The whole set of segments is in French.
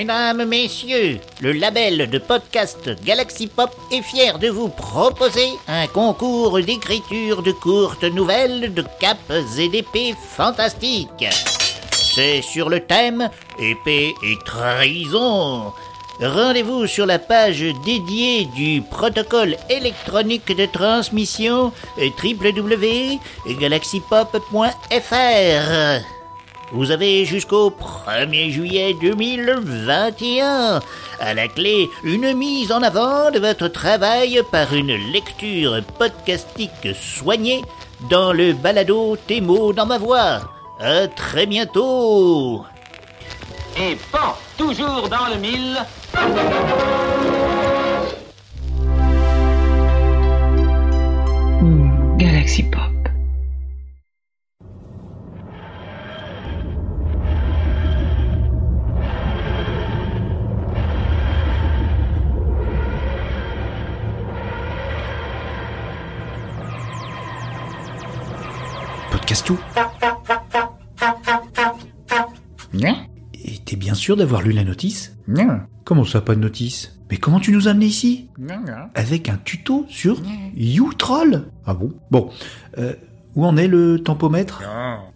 Mesdames, Messieurs, le label de podcast Galaxy Pop est fier de vous proposer un concours d'écriture de courtes nouvelles de capes et d'épées fantastiques. C'est sur le thème épée et trahison. Rendez-vous sur la page dédiée du protocole électronique de transmission www.galaxypop.fr. Vous avez jusqu'au 1er juillet 2021. À la clé, une mise en avant de votre travail par une lecture podcastique soignée dans le balado Tes mots dans ma voix. À très bientôt. Et pan, toujours dans le mille. Galaxy Pop. Tout. Et t'es bien sûr d'avoir lu la notice Comment ça, pas de notice Mais comment tu nous as amené ici Avec un tuto sur YouTroll Ah bon Bon, euh, où en est le tempomètre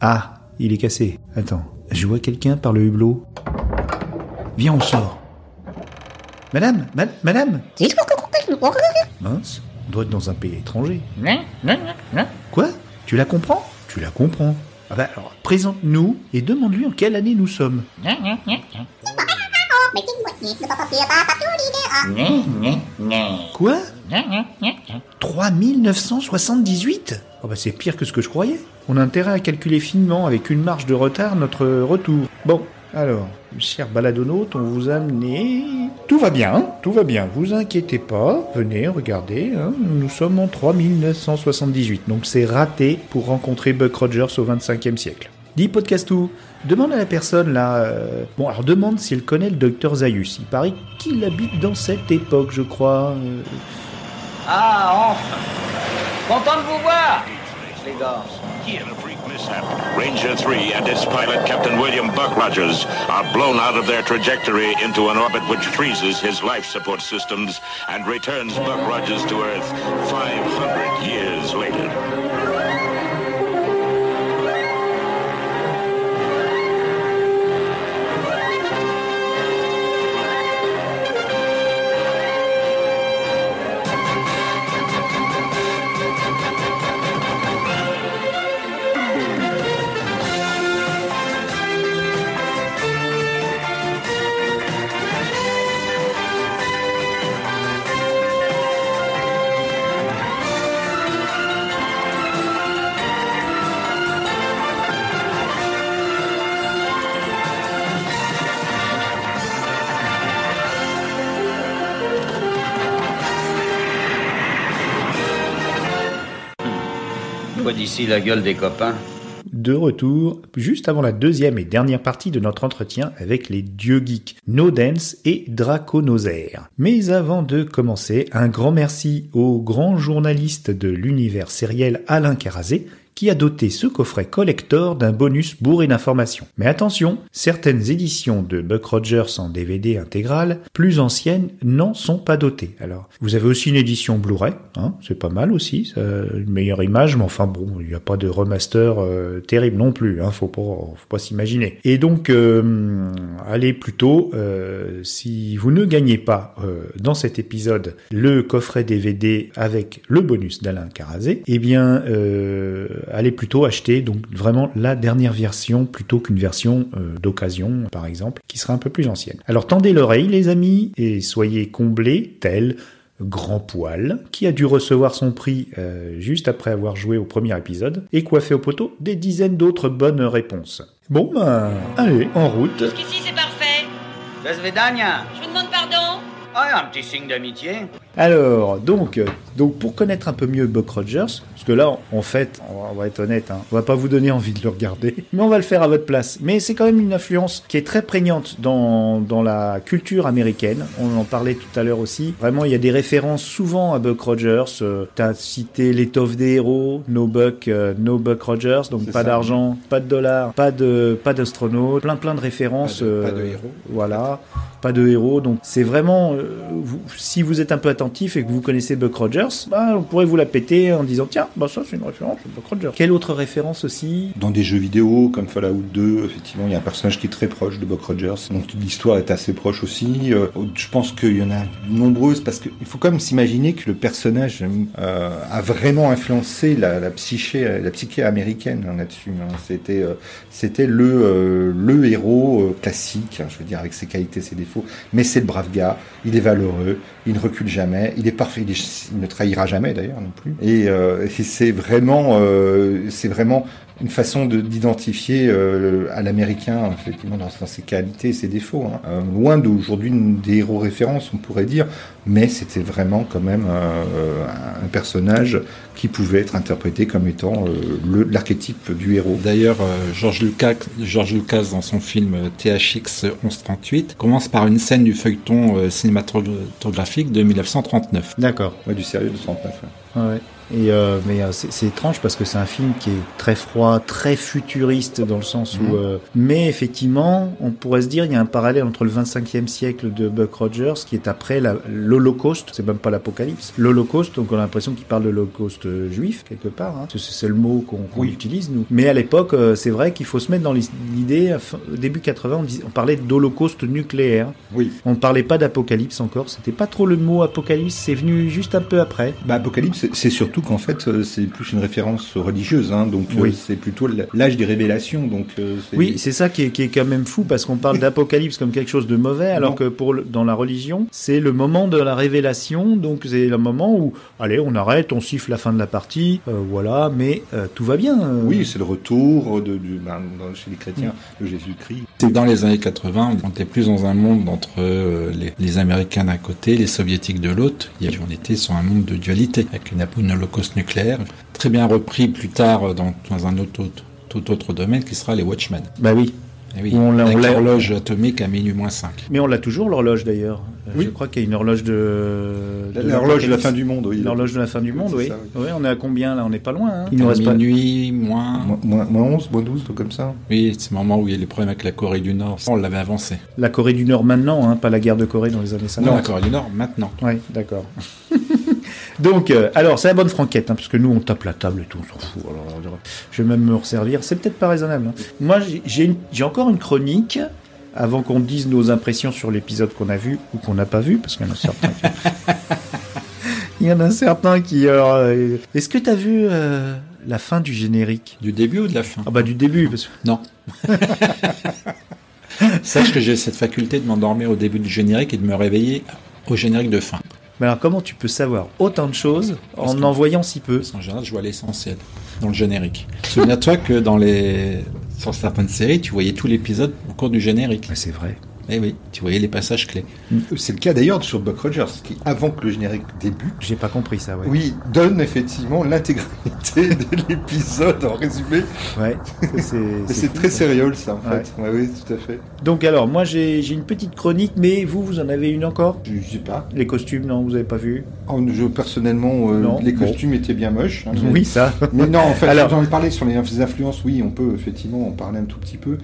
Ah, il est cassé. Attends, je vois quelqu'un par le hublot. Viens, on sort. Madame ma- Madame Mince, on doit être dans un pays étranger. Quoi? Tu la comprends? Tu la comprends. Ah bah alors, présente-nous et demande-lui en quelle année nous sommes. Quoi? 3978 Oh bah c'est pire que ce que je croyais. On a intérêt à calculer finement avec une marge de retard notre retour. Bon, alors, cher baladonaute, on vous a amené... Tout va bien, hein, tout va bien, vous inquiétez pas, venez, regardez, hein, nous sommes en 3978, donc c'est raté pour rencontrer Buck Rogers au 25e siècle. Dis Podcastou, demande à la personne là... euh, Bon, alors demande si elle connaît le docteur Zaius, il paraît qu'il habite dans cette époque, je crois. euh, Ah, enfin. Content de vous voir, les gars. Mishap, Ranger 3 and its pilot, Captain William Buck Rogers, are blown out of their trajectory into an orbit which freezes his life support systems and returns Buck Rogers to Earth 500 De retour juste avant la deuxième et dernière partie de notre entretien avec les dieux geeks Nodens et Draconosaire. Mais avant de commencer, un grand merci au grand journaliste de l'univers sériel Alain Carazé qui a doté ce coffret collector d'un bonus bourré d'informations. Mais attention, certaines éditions de Buck Rogers en DVD intégral, plus anciennes, n'en sont pas dotées. Alors, vous avez aussi une édition Blu-ray, hein, c'est pas mal aussi, une meilleure image, mais enfin bon, il n'y a pas de remaster euh, terrible non plus, hein, faut pas, faut pas s'imaginer. Et donc, euh, allez plutôt, euh, si vous ne gagnez pas euh, dans cet épisode le coffret DVD avec le bonus d'Alain Carazé, eh bien, euh, allez plutôt acheter donc vraiment la dernière version plutôt qu'une version euh, d'occasion, par exemple, qui sera un peu plus ancienne. Alors tendez l'oreille, les amis, et soyez comblés, tel Grand Poil, qui a dû recevoir son prix euh, juste après avoir joué au premier épisode, et coiffé au poteau des dizaines d'autres bonnes réponses. Bon ben, allez, en route. Jusqu'ici, c'est parfait. Vesvedania. Je vous demande pardon. Ah, un petit signe d'amitié. Alors, donc, euh, Donc pour connaître un peu mieux Buck Rogers, parce que là, en fait, on va, être honnête, hein, on va pas vous donner envie de le regarder, mais on va le faire à votre place. Mais c'est quand même une influence qui est très prégnante dans, dans la culture américaine. On en parlait tout à l'heure aussi. Vraiment, il y a des références souvent à Buck Rogers. Euh, T'as cité l'étoffe des héros, No Buck, euh, No Buck Rogers, donc pas d'argent, pas de dollars, pas de pas d'astronautes, plein plein de références. Pas de- pas de héros. Voilà, pas de héros. Donc c'est vraiment, vous- si vous êtes un peu attentif et que vous connaissez Buck Rogers, bah, on pourrait vous la péter en disant tiens, bah ça c'est une référence, c'est Buck Rogers. Quelle autre référence aussi? Dans des jeux vidéo comme Fallout 2, effectivement, il y a un personnage qui est très proche de Buck Rogers. Donc l'histoire est assez proche aussi. Euh, je pense qu'il y en a nombreuses parce qu'il faut quand même s'imaginer que le personnage euh, a vraiment influencé la, la psyché, la psyché américaine hein, là-dessus. hein. C'était, euh, c'était le, euh, le héros euh, classique, hein, je veux dire, avec ses qualités, ses défauts. Mais c'est le brave gars. Il est valeureux. Il ne recule jamais. Il est parfait. Il, ne trahira jamais d'ailleurs non plus. Et, euh, c'est vraiment, euh, c'est vraiment une façon de- d'identifier euh, à l'américain effectivement dans, dans ses qualités et ses défauts. hein. Euh, loin d'aujourd'hui des héros références, on pourrait dire, mais c'était vraiment quand même euh, un personnage qui pouvait être interprété comme étant euh, le- l'archétype du héros. D'ailleurs, euh, George Lucas, George Lucas, dans son film THX 1138, commence par une scène du feuilleton euh, cinématographique de 1939. D'accord. Ouais, du sérieux de 39. ouais. Ouais. Et euh, mais euh, c'est étrange parce que c'est un film qui est très froid, très futuriste dans le sens où. Mhm. euh, mais effectivement, on pourrait se dire il y a un parallèle entre le 25e siècle de Buck Rogers qui est après l'Holocauste. C'est même pas l'Apocalypse. L'Holocauste, donc on a l'impression qu'il parle de l'Holocauste euh, juif quelque part. Hein. C'est le mot qu'on Oui. utilise nous. Mais à l'époque, euh, c'est vrai qu'il faut se mettre dans l'idée. début 80, on, dis- on parlait d'Holocauste nucléaire. Oui. On parlait pas d'Apocalypse encore. C'était pas trop le mot Apocalypse. C'est venu juste un peu après. Bah, Apocalypse, c'est- c'est surtout qu'en fait, euh, c'est plus une référence religieuse, hein, donc euh, Oui. c'est plutôt l'âge des révélations. Donc, euh, c'est- Oui, c'est ça qui est, qui est quand même fou parce qu'on parle d'apocalypse comme quelque chose de mauvais, alors Non. que pour dans la religion, c'est le moment de la révélation, donc c'est le moment où, allez, on arrête, on siffle la fin de la partie, euh, voilà, mais euh, tout va bien. euh. Oui, c'est le retour de, du, ben, dans- chez les chrétiens de Jésus-Christ. C'est dans les années 80, on était plus dans un monde entre euh, les, les Américains d'un côté, les Soviétiques de l'autre. On était sur un monde de dualité, avec une, une holocauste nucléaire, très bien repris plus tard dans, dans un autre, autre- tout autre domaine qui sera les Watchmen. Bah oui, Eh oui, On l'a- on avec l'a- l'horloge atomique à minuit moins 5. mais on l'a toujours l'horloge d'ailleurs. Euh, Oui. Je crois qu'il y a une horloge de... de L'horloge de la fin du monde, oui. L'horloge de la fin du monde, oui. ça, oui. on est à combien là? On n'est pas loin. Hein Il nous reste pas. minuit moins... Moins, moins, moins 11, moins 12, tout comme ça. Oui, c'est le moment où il y a les problèmes avec la Corée du Nord. On l'avait avancé. La Corée du Nord maintenant, hein, pas la guerre de Corée dans les années 50. Non, la Corée du Nord maintenant. Oui, d'accord. Donc, euh, alors, c'est la bonne franquette, hein, parce que nous, on tape la table et tout, on s'en fout. Alors, on dirait- je vais même me resservir. C'est peut-être pas raisonnable. hein. Moi, j'ai- encore une chronique, avant qu'on dise nos impressions sur l'épisode qu'on a vu ou qu'on n'a pas vu, parce qu'il y en a certains qui... Il y en a certains qui... euh, Est-ce que tu as vu euh, la fin du générique? Du début ou de la fin? Ah bah du début, parce que... Non. Sache que j'ai cette faculté de m'endormir au début du générique et de me réveiller au générique de fin. Mais alors, comment tu peux savoir autant de choses Parce en que- en voyant si peu? qu'en général, je vois l'essentiel dans le générique. Souviens-toi que dans les sur certaines séries, tu voyais tout l'épisode au cours du générique. Mais c'est vrai. Eh oui, tu voyais les passages clés. C'est le cas d'ailleurs sur Buck Rogers, qui, avant que le générique débute, J'ai pas compris ça, ouais. oui, donne effectivement l'intégralité de l'épisode en résumé. Ouais, c'est très sérieux, ça, en fait. Ouais, oui, tout à fait. Donc alors, moi j'ai une petite chronique, mais vous, vous en avez une encore? Je, sais pas. Les costumes, non, vous avez pas vu? Oh, Je, personnellement, euh, Non, les bon. costumes étaient bien moches. hein, mais- Oui, ça. Mais non, en fait, Alors- j'en ai parlé sur les influences, oui, on peut effectivement en parler un tout petit peu.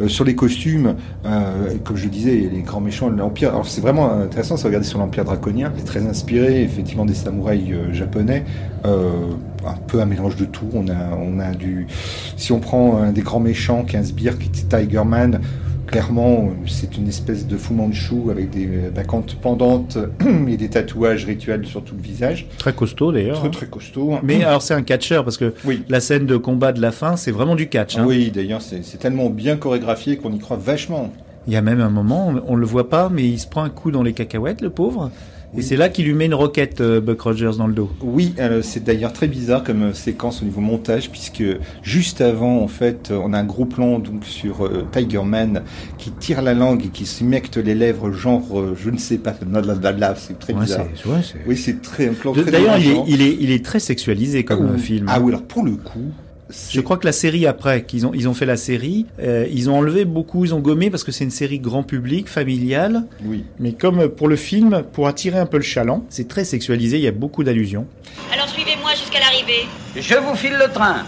Euh, sur les costumes, euh, comme je disais, les grands méchants, l'Empire, alors c'est vraiment intéressant de se regarder sur l'Empire draconien, c'est très inspiré effectivement des samouraïs euh, japonais, un peu un mélange de tout, on a, on a du... Si on prend un des grands méchants, 15 sbires, qui était Tiger Man, clairement, euh, c'est une espèce de Fu Manchu avec des bacantes pendantes et des tatouages rituels sur tout le visage, Très costaud d'ailleurs. très hein. très costaud. Mais alors c'est un catcheur parce que Oui. la scène de combat de la fin, c'est vraiment du catch. hein. Oui, d'ailleurs, c'est tellement bien chorégraphié qu'on y croit vachement. Il y a même un moment, on, on le voit pas, mais il se prend un coup dans les cacahuètes, le pauvre. Et c'est là qu'il lui met une roquette, euh, Buck Rogers, dans le dos. Oui, euh, c'est d'ailleurs très bizarre comme euh, séquence au niveau montage, puisque juste avant, en fait, on a un gros plan donc sur euh, Tiger Man qui tire la langue et qui s'humecte les lèvres, genre, euh, je ne sais pas, blablabla, c'est très Ouais, bizarre. ouais, Oui, c'est très un plan D'ailleurs, il il, est, il est très sexualisé comme Ah, oui. film. Ah oui, alors pour le coup, Je crois que la série après, qu'ils ont, ils ont fait la série, euh, ils ont enlevé beaucoup, ils ont gommé parce que c'est une série grand public, familiale. Oui. Mais comme pour le film, pour attirer un peu le chaland, c'est très sexualisé, il y a beaucoup d'allusions. Alors suivez-moi jusqu'à l'arrivée. Je vous file le train.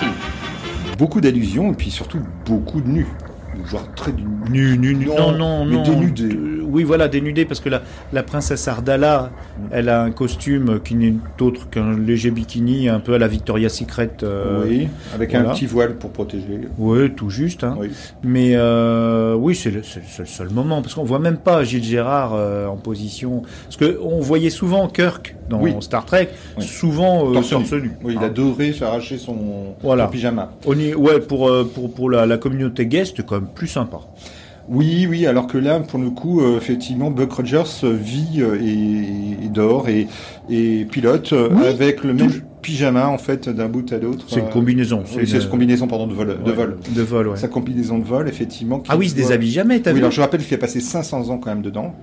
beaucoup d'allusions et puis surtout beaucoup de nus. Genre très du Nu, nu, nu. Non, non, Non, mais non. dénudé. Euh, Oui, voilà, dénudé, parce que la, la princesse Ardala, elle a un costume qui n'est autre qu'un léger bikini, un peu à la Victoria's Secret. euh, oui, avec voilà. un petit voile pour protéger. Ouais, tout juste. Hein. Oui. Mais euh, oui, c'est le, seul, moment parce qu'on voit même pas Gilles Gérard euh, en position. Parce que on voyait souvent Kirk dans Oui. Star Trek, Oui. souvent Torse. Oui, il Hein. a doré s'arracher son, Voilà. son pyjama. On y- ouais, pour, pour, pour la, la communauté gay, c'était quand même plus sympa. Oui, oui, alors que là, pour le coup, euh, effectivement, Buck Rogers euh, vit euh, et, et dort et, et pilote Oui, avec le même pyjama, en fait, d'un bout à l'autre. C'est une combinaison. C'est une combinaison, pardon, de vol. de vol. De vol, ouais. Sa combinaison de vol, effectivement. qui Ah oui, il se déshabille jamais, t'as Oui, vu alors je rappelle qu'il a passé 500 ans quand même dedans.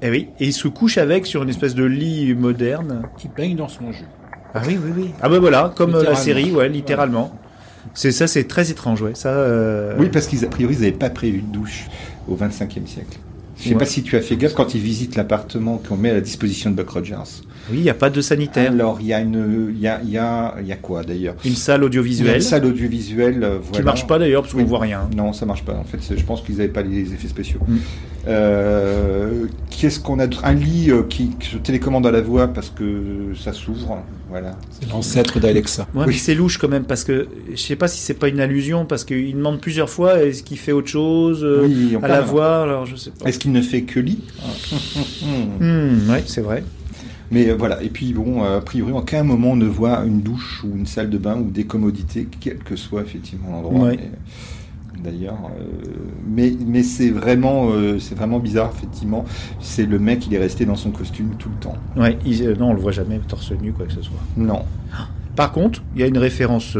Eh oui, et il se couche avec sur une espèce de lit moderne. Qui baigne dans son jus. Ah oui, oui, oui. Ah ben voilà, comme la série, ouais, littéralement. C'est ça, c'est très étrange, ouais. Ça. euh, Oui, parce qu'ils a priori, ils n'avaient pas prévu de douche au 25e siècle. Je sais Ouais. pas si tu as fait gaffe quand ils visitent l'appartement qu'on met à la disposition de Buck Rogers. Oui, il n'y a pas de sanitaire. Alors, il y a une, il y a, il y a, y a quoi d'ailleurs? Une salle audiovisuelle une salle audiovisuelle, euh, qui voilà. marche pas d'ailleurs parce qu'on Oui. voit rien. Non, ça marche pas. En fait, je pense qu'ils n'avaient pas les effets spéciaux. Mm. Euh, Qu'est-ce qu'on a Un lit euh, qui, qui se télécommande à la voix parce que ça s'ouvre. Voilà. C'est l'ancêtre d'Alexa. Ouais, Oui. mais c'est louche quand même parce que je sais pas si c'est pas une allusion parce qu'il demande plusieurs fois est-ce qu'il fait autre chose euh, Oui, à la voix? Alors je sais pas. Est-ce qu'il ne fait que lit Hmm, ouais, c'est vrai. Mais euh, voilà, et puis bon, euh, a priori, en aucun moment on ne voit une douche ou une salle de bain ou des commodités, quel que soit effectivement l'endroit. Ouais. D'ailleurs, euh, mais, mais c'est vraiment, c'est vraiment bizarre, effectivement. C'est le mec, il est resté dans son costume tout le temps. Ouais, il- non, on le voit jamais torse nu quoi que ce soit. Non. Par contre, il y a une référence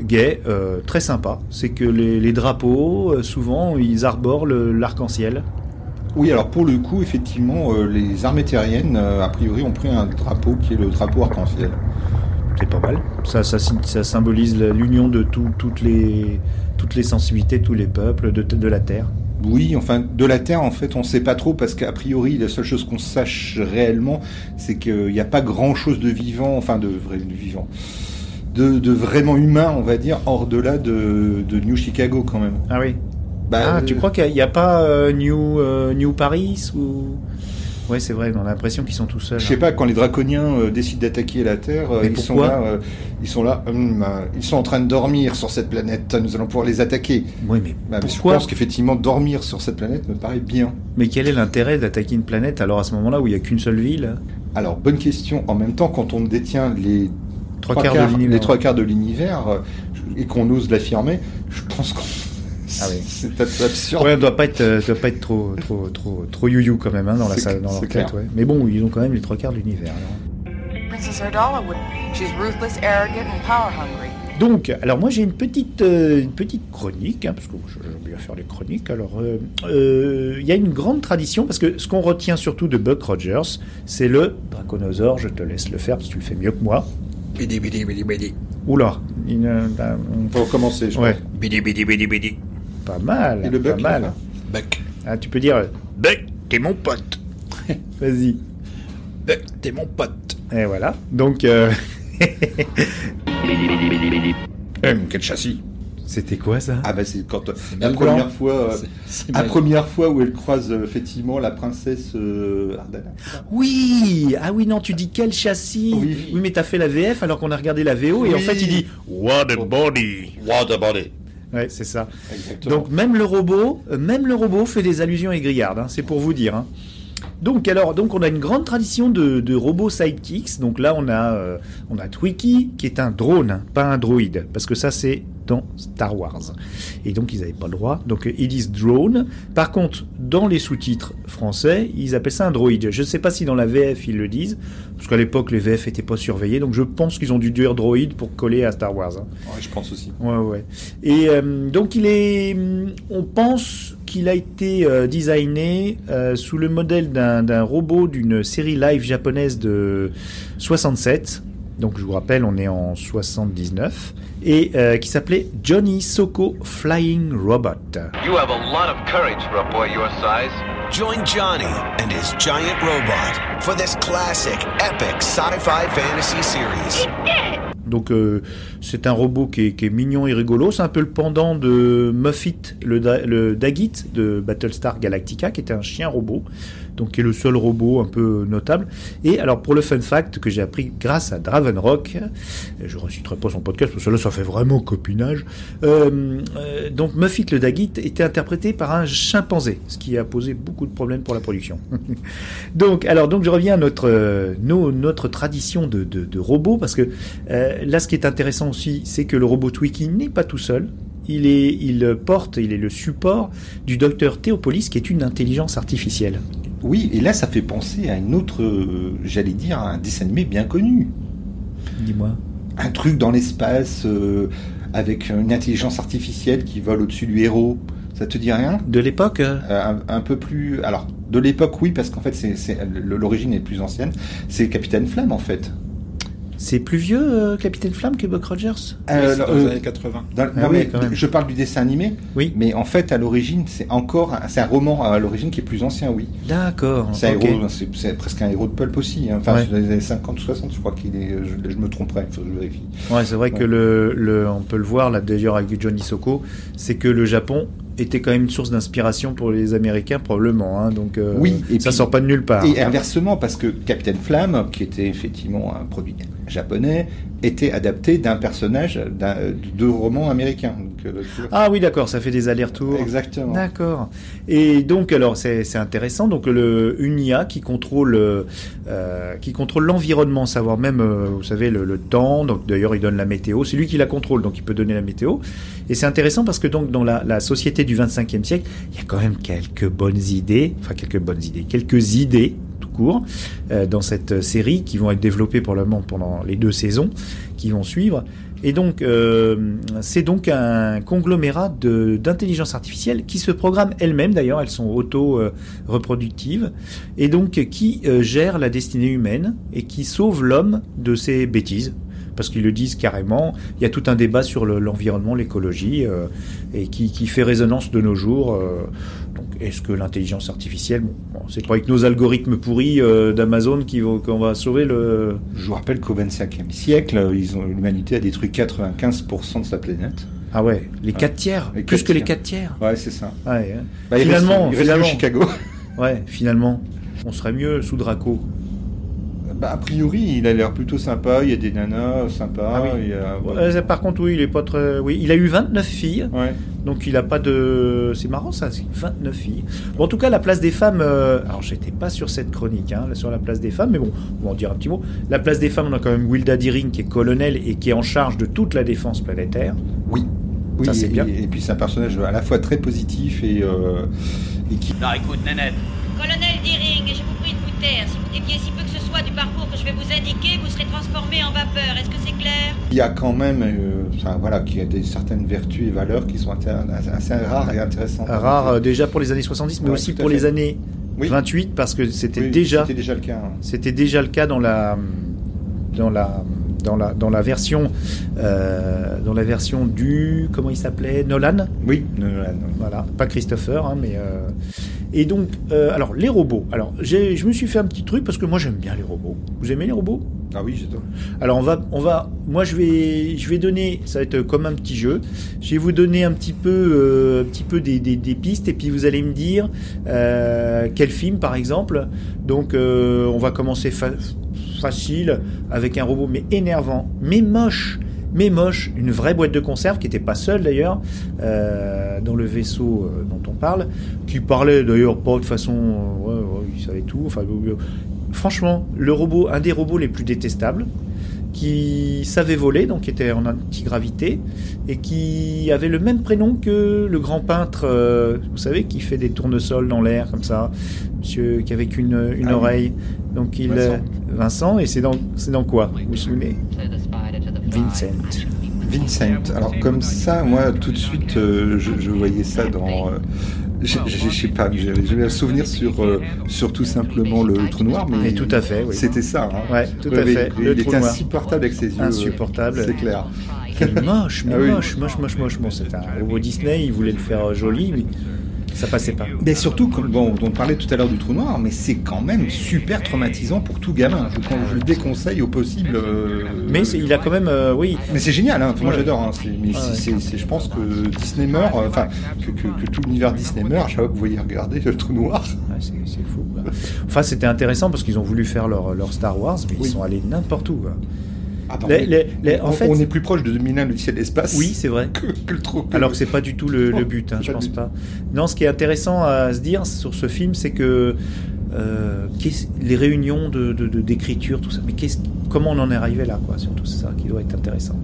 gay euh, très sympa, c'est que les, les drapeaux euh, souvent ils arborent l'arc-en-ciel. Oui, alors pour le coup, effectivement, euh, les armées terriennes, euh, a priori, ont pris un drapeau qui est le drapeau arc-en-ciel. C'est pas mal. Ça, ça, sy- ça symbolise l'union de tout- toutes les toutes les sensibilités, tous les peuples de, de la terre. Oui, enfin, de la Terre, en fait, on ne sait pas trop parce qu'a priori, la seule chose qu'on sache réellement, c'est qu'il n'y a pas grand-chose de vivant, enfin, de vrai de vivant, de, de vraiment humain, on va dire, hors de là de, de New Chicago quand même. Ah oui. Bah, ah, euh, tu crois qu'il n'y a, pas euh, New, euh, New Paris ou? Ouais, c'est vrai, on a l'impression qu'ils sont tout seuls. Je sais pas, quand les draconiens euh, décident d'attaquer la Terre, euh, ils sont là, euh, ils sont là, euh, ils sont en train de dormir sur cette planète, nous allons pouvoir les attaquer. Oui, mais Bah, mais je pense qu'effectivement, dormir sur cette planète me paraît bien. Mais quel est l'intérêt d'attaquer une planète alors à ce moment-là où il n'y a qu'une seule ville? Alors, bonne question. En même temps, quand on détient les Trois quarts de l'univers. les trois quarts de l'univers euh, et qu'on ose l'affirmer, je pense qu'on Ah oui. c'est abs- absurde. Ouais, on doit pas être, euh, doit pas être trop, trop, trop, trop you quand même hein, dans la salle, dans leur tête. Ouais. Mais bon, ils ont quand même les trois quarts de l'univers. alors. Princess Ardala would. She's ruthless, arrogant, and power hungry. Donc, alors moi j'ai une petite, euh, une petite chronique, hein, parce que j'aime bien faire les chroniques. Alors, euh, euh, il y a une grande tradition, parce que ce qu'on retient surtout de Buck Rogers, c'est le Draconosaure. Je te laisse le faire, parce que tu le fais mieux que moi. Bidi bidi bidi bidi. Oula, il, euh, euh, Faut recommencer, je ouais, pense. Bidi bidi bidi bidi. Pas mal, Et le pas mal. Ah, tu peux dire, euh, Buck, t'es mon pote. Vas-y. Buck, t'es mon pote. Et voilà. Donc, euh, Hum, quel châssis c'était quoi ça? Ah bah c'est quand euh, la première Blanc. fois, euh, la première fois où elle croise euh, effectivement la princesse euh, Ardala. Oui, ah oui, non, tu dis quel châssis Oui. mais t'as fait la VF alors qu'on a regardé la VO et en fait il dit What a body What about it Ouais, c'est ça. Exactement. Donc même le robot, euh, même le robot fait des allusions aigriardes, hein, c'est pour vous dire. hein. Donc alors, donc on a une grande tradition de, de robots sidekicks. Donc là, on a, euh, on a Twiki qui est un drone, hein, pas un droïde, parce que ça c'est dans Star Wars. Et donc ils n'avaient pas le droit. Donc euh, ils disent drone. Par contre, dans les sous-titres français, ils appellent ça un droïde. Je ne sais pas si dans la VF ils le disent, parce qu'à l'époque les VF étaient pas surveillés. Donc je pense qu'ils ont dû dire droïde pour coller à Star Wars. hein. Ouais, je pense aussi. Ouais, ouais. Et euh, donc il est, on pense qu'il a été euh, designé euh, sous le modèle d'un d'un robot d'une série live japonaise de 67. Donc je vous rappelle, on est en 79 et euh, qui s'appelait Johnny Soko Flying Robot. You have a lot of courage for a boy your size. Join Johnny and his giant robot for this classic, epic sci-fi fantasy series. Donc euh, c'est un robot qui est, mignon et rigolo. C'est un peu le pendant de Muffit, le, le Daggit de Battlestar Galactica, qui était un chien robot, donc qui est le seul robot un peu notable. Et alors pour le fun fact que j'ai appris grâce à Dravenrock, et je ne reciterai pas son podcast parce que là ça fait vraiment copinage. euh, euh, donc Muffit le Daggit était interprété par un chimpanzé, ce qui a posé beaucoup de problèmes pour la production. donc alors donc je reviens à notre euh, notre tradition de, de, robots parce que là, ce qui est intéressant aussi, c'est que le robot Twiki n'est pas tout seul. Il, est, il porte, il est le support du docteur Théopolis, qui est une intelligence artificielle. Oui, et là, ça fait penser à une autre, euh, j'allais dire, un dessin animé bien connu. Dis-moi. Un truc dans l'espace euh, avec une intelligence artificielle qui vole au-dessus du héros. Ça te dit rien? De l'époque Euh, un, un peu plus. Alors, de l'époque, oui, parce qu'en fait, c'est, c'est- l'origine est plus ancienne. C'est Capitaine Flamme, en fait. C'est plus vieux, euh, Capitaine Flamme, que Buck Rogers? Euh, c'est dans euh, les années 80. Dans- Ah non, oui, mais quand même. je parle du dessin animé. Oui. Mais en fait, à l'origine, c'est encore, un- c'est un roman à l'origine qui est plus ancien, oui. D'accord. C'est c'est presque un héros de pulp aussi. hein. Enfin, Ouais. c'est dans les années 50 ou 60, je crois qu'il est. Je, je me tromperais, il faut que je vérifie. Ouais, c'est vrai que Ouais. le, le, on peut le voir là d'ailleurs avec Johnny Soko, c'est que le Japon était quand même une source d'inspiration pour les Américains probablement. Hein, donc euh, Oui, et ça puis- sort pas de nulle part. Et inversement, parce que Capitaine Flamme, qui était effectivement un produit japonais, était adapté d'un personnage d'un, de américains. Donc, euh. Ah oui, d'accord, ça fait des allers-retours. Exactement. D'accord. Et donc, alors, c'est intéressant. Donc, le, une IA qui contrôle, euh, qui contrôle l'environnement, savoir même, euh, vous savez, le, le temps. Donc, d'ailleurs, il donne la météo. C'est lui qui la contrôle, donc il peut donner la météo. Et c'est intéressant parce que donc dans la, la société du 25e siècle, il y a quand même quelques bonnes idées, enfin quelques bonnes idées, quelques idées euh, dans cette série qui vont être développées probablement pendant les deux saisons qui vont suivre. Et donc, euh, c'est donc un conglomérat d'intelligence artificielle qui se programme elles-mêmes, d'ailleurs, elles sont auto-reproductives, et donc qui euh, gère la destinée humaine et qui sauve l'homme de ses bêtises. Parce qu'ils le disent carrément, il y a tout un débat sur le- l'environnement, l'écologie, euh, et qui fait résonance de nos jours. Est-ce que l'intelligence artificielle, bon, bon, c'est pas avec nos algorithmes pourris euh, d'Amazon qu'on va sauver le, Je vous rappelle qu'au 25e siècle, l'humanité a détruit 95% de sa planète. Ah ouais, les 4 tiers, Les plus que les tiers. 4 tiers. Ouais, c'est ça. Ouais, hein. Bah, il finalement, reste, il reste finalement, le Chicago. ouais, finalement, on serait mieux sous Draco. Bah, a priori, il a l'air plutôt sympa. Il y a des nanas sympas. Ah oui. il y a- Ouais, ça, par contre, oui, il est pas très. Oui, il a eu 29 filles, Ouais. donc il a pas de. C'est marrant ça, c'est 29 filles. Bon, en tout cas, la place des femmes. euh, Alors, j'étais pas sur cette chronique, hein, sur la place des femmes, mais bon, on va en dire un petit mot. La place des femmes, on a quand même Wilda Deering qui est colonel et qui est en charge de toute la défense planétaire. Oui. Oui, Ça, c'est et, bien. et puis c'est un personnage à la fois très positif et, euh, et qui Non, écoute, Nanette. Colonel Deering, je vous prie de vous taire. Si vous déviez si peu soit du parcours que je vais vous indiquer, vous serez transformé en vapeur. Est-ce que c'est clair? Il y a quand même, euh, enfin, voilà, qui a des certaines vertus et valeurs qui sont intér- assez rares et intéressantes. Rare euh, déjà pour les années 70, mais Ouais, aussi pour les années Oui. 28, parce que c'était Oui, déjà. C'était déjà le cas. hein. C'était déjà le cas dans la dans la dans la dans la version euh, dans la version du comment il s'appelait? Nolan? Oui, non, non. voilà pas Christopher hein, mais euh, et donc euh, alors les robots alors je me suis fait un petit truc parce que moi j'aime bien les robots vous aimez les robots? Ah oui, j'adore. alors on va, on va, moi je vais, je vais donner, ça va être comme un petit jeu. Je vais vous donner un petit peu, euh, un petit peu des, des, des pistes et puis vous allez me dire euh, quel film par exemple. Donc on va commencer fa- facile avec un robot mais énervant, mais moche, mais moche, une vraie boîte de conserve qui n'était pas seule d'ailleurs euh, dans le vaisseau euh, dont on parle, qui parlait d'ailleurs pas de façon, euh, ouais, ouais, il savait tout. Enfin, euh, franchement, le robot, un des robots les plus détestables, qui savait voler, donc qui était en antigravité, et qui avait le même prénom que le grand peintre, euh, vous savez, qui fait des tournesols dans l'air comme ça, monsieur qui avait qu'une une Ah oui. oreille. Donc il Vincent. Vincent, et c'est dans c'est dans quoi Vous vous souvenez? Vincent. Vincent. Alors comme ça, moi tout de suite, euh, je, je voyais ça dans. euh, je je- je sais pas, j'avais un souvenir sur, euh, sur tout simplement le, trou noir, mais Mais tout à fait, oui. c'était ça. Hein. Ouais, tout Ouais, à fait, Il, le était trou noir. insupportable avec ses yeux. Insupportable. euh, C'est clair. Quel moche, mais Ah oui. moche, moche, moche, moche. Bon, c'était un robot Disney, il voulait le faire joli, mais ça passait pas. Mais surtout, bon, on parlait tout à l'heure du trou noir, mais c'est quand même super traumatisant pour tout gamin. Je, je le déconseille au possible. euh, Mais il a quand même, euh, oui. Mais c'est génial, hein. moi j'adore. Hein. Je pense que Disney meurt, euh, enfin que, que- que tout l'univers Disney meurt chaque fois que vous voyez regarder le trou noir. Ouais, c'est c'est fou. quoi. Enfin, c'était intéressant parce qu'ils ont voulu faire leur, leur Star Wars, mais Oui. ils sont allés n'importe où. quoi. Ah, Les- on est- les- les- en on, fait- on est plus proche de 2001 le ciel et l'espace. Oui, c'est vrai. Que, que le trou. que- Alors que c'est pas du tout le, le Non, but, hein, je pense pas. Non, ce qui est intéressant à se dire sur ce film, c'est que euh, qu'est-ce- les réunions de de- de- d'écriture, tout ça, mais qu'est-ce- comment on en est arrivé là, quoi Surtout c'est ça qui doit être intéressant.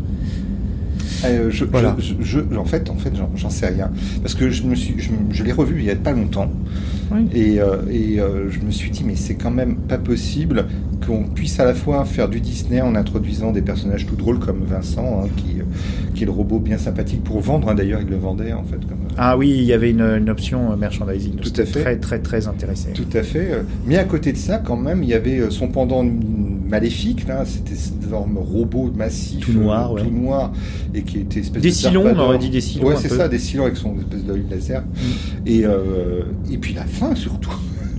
Euh, je, Voilà. je- je- je- en fait, en fait, j'en- j'en sais rien parce que je me suis, je, je l'ai revu il y a pas longtemps Oui. et, euh, et euh, je me suis dit mais c'est quand même pas possible qu'on puisse à la fois faire du Disney en introduisant des personnages tout drôles comme Vincent, hein, qui, euh, qui est le robot bien sympathique pour vendre. hein, D'ailleurs, il le vendait en fait comme. Ah oui, il y avait une, une option euh, merchandising. Tout à fait. Très, très, très intéressé. Tout à fait. euh, Mais à côté de ça, quand même, il y avait euh, son pendant maléfique, là. C'était cet énorme robot massif. Tout noir, euh, ouais. Tout noir. Et qui était espèce Des de Silons, on aurait dit des Silons Ouais, c'est ça, des Silons avec son espèce d'œil laser. Et, euh, et puis la fin, surtout.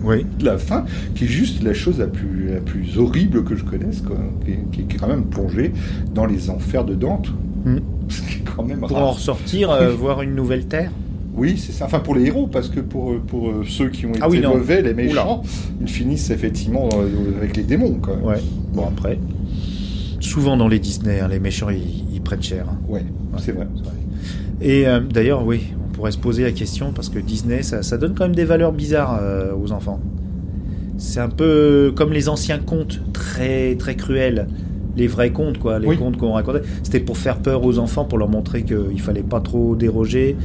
Oui. La fin, qui est juste la chose la plus, la plus horrible que je connaisse, quoi. Qui, est- qui est- quand même plongée dans les enfers de Dante. Mm. Ce qui est quand même Pour rare. en ressortir, euh, voir une nouvelle terre. Oui, c'est ça. Enfin, pour les héros, parce que pour, euh, pour euh, ceux qui ont été Ah oui, non. mauvais, les Oula. méchants, ils finissent effectivement avec les démons. Quoi. Ouais. Bon après, souvent dans les Disney, hein, les méchants ils, ils prennent cher. hein. Ouais, c'est vrai. Et euh, d'ailleurs, oui, pourrait se poser la question parce que Disney, ça, donne quand même des valeurs bizarres euh, aux enfants. C'est un peu comme les anciens contes, très très cruels. Les vrais contes, quoi, les Oui. contes qu'on racontait. C'était pour faire peur aux enfants, pour leur montrer qu'il fallait pas trop déroger.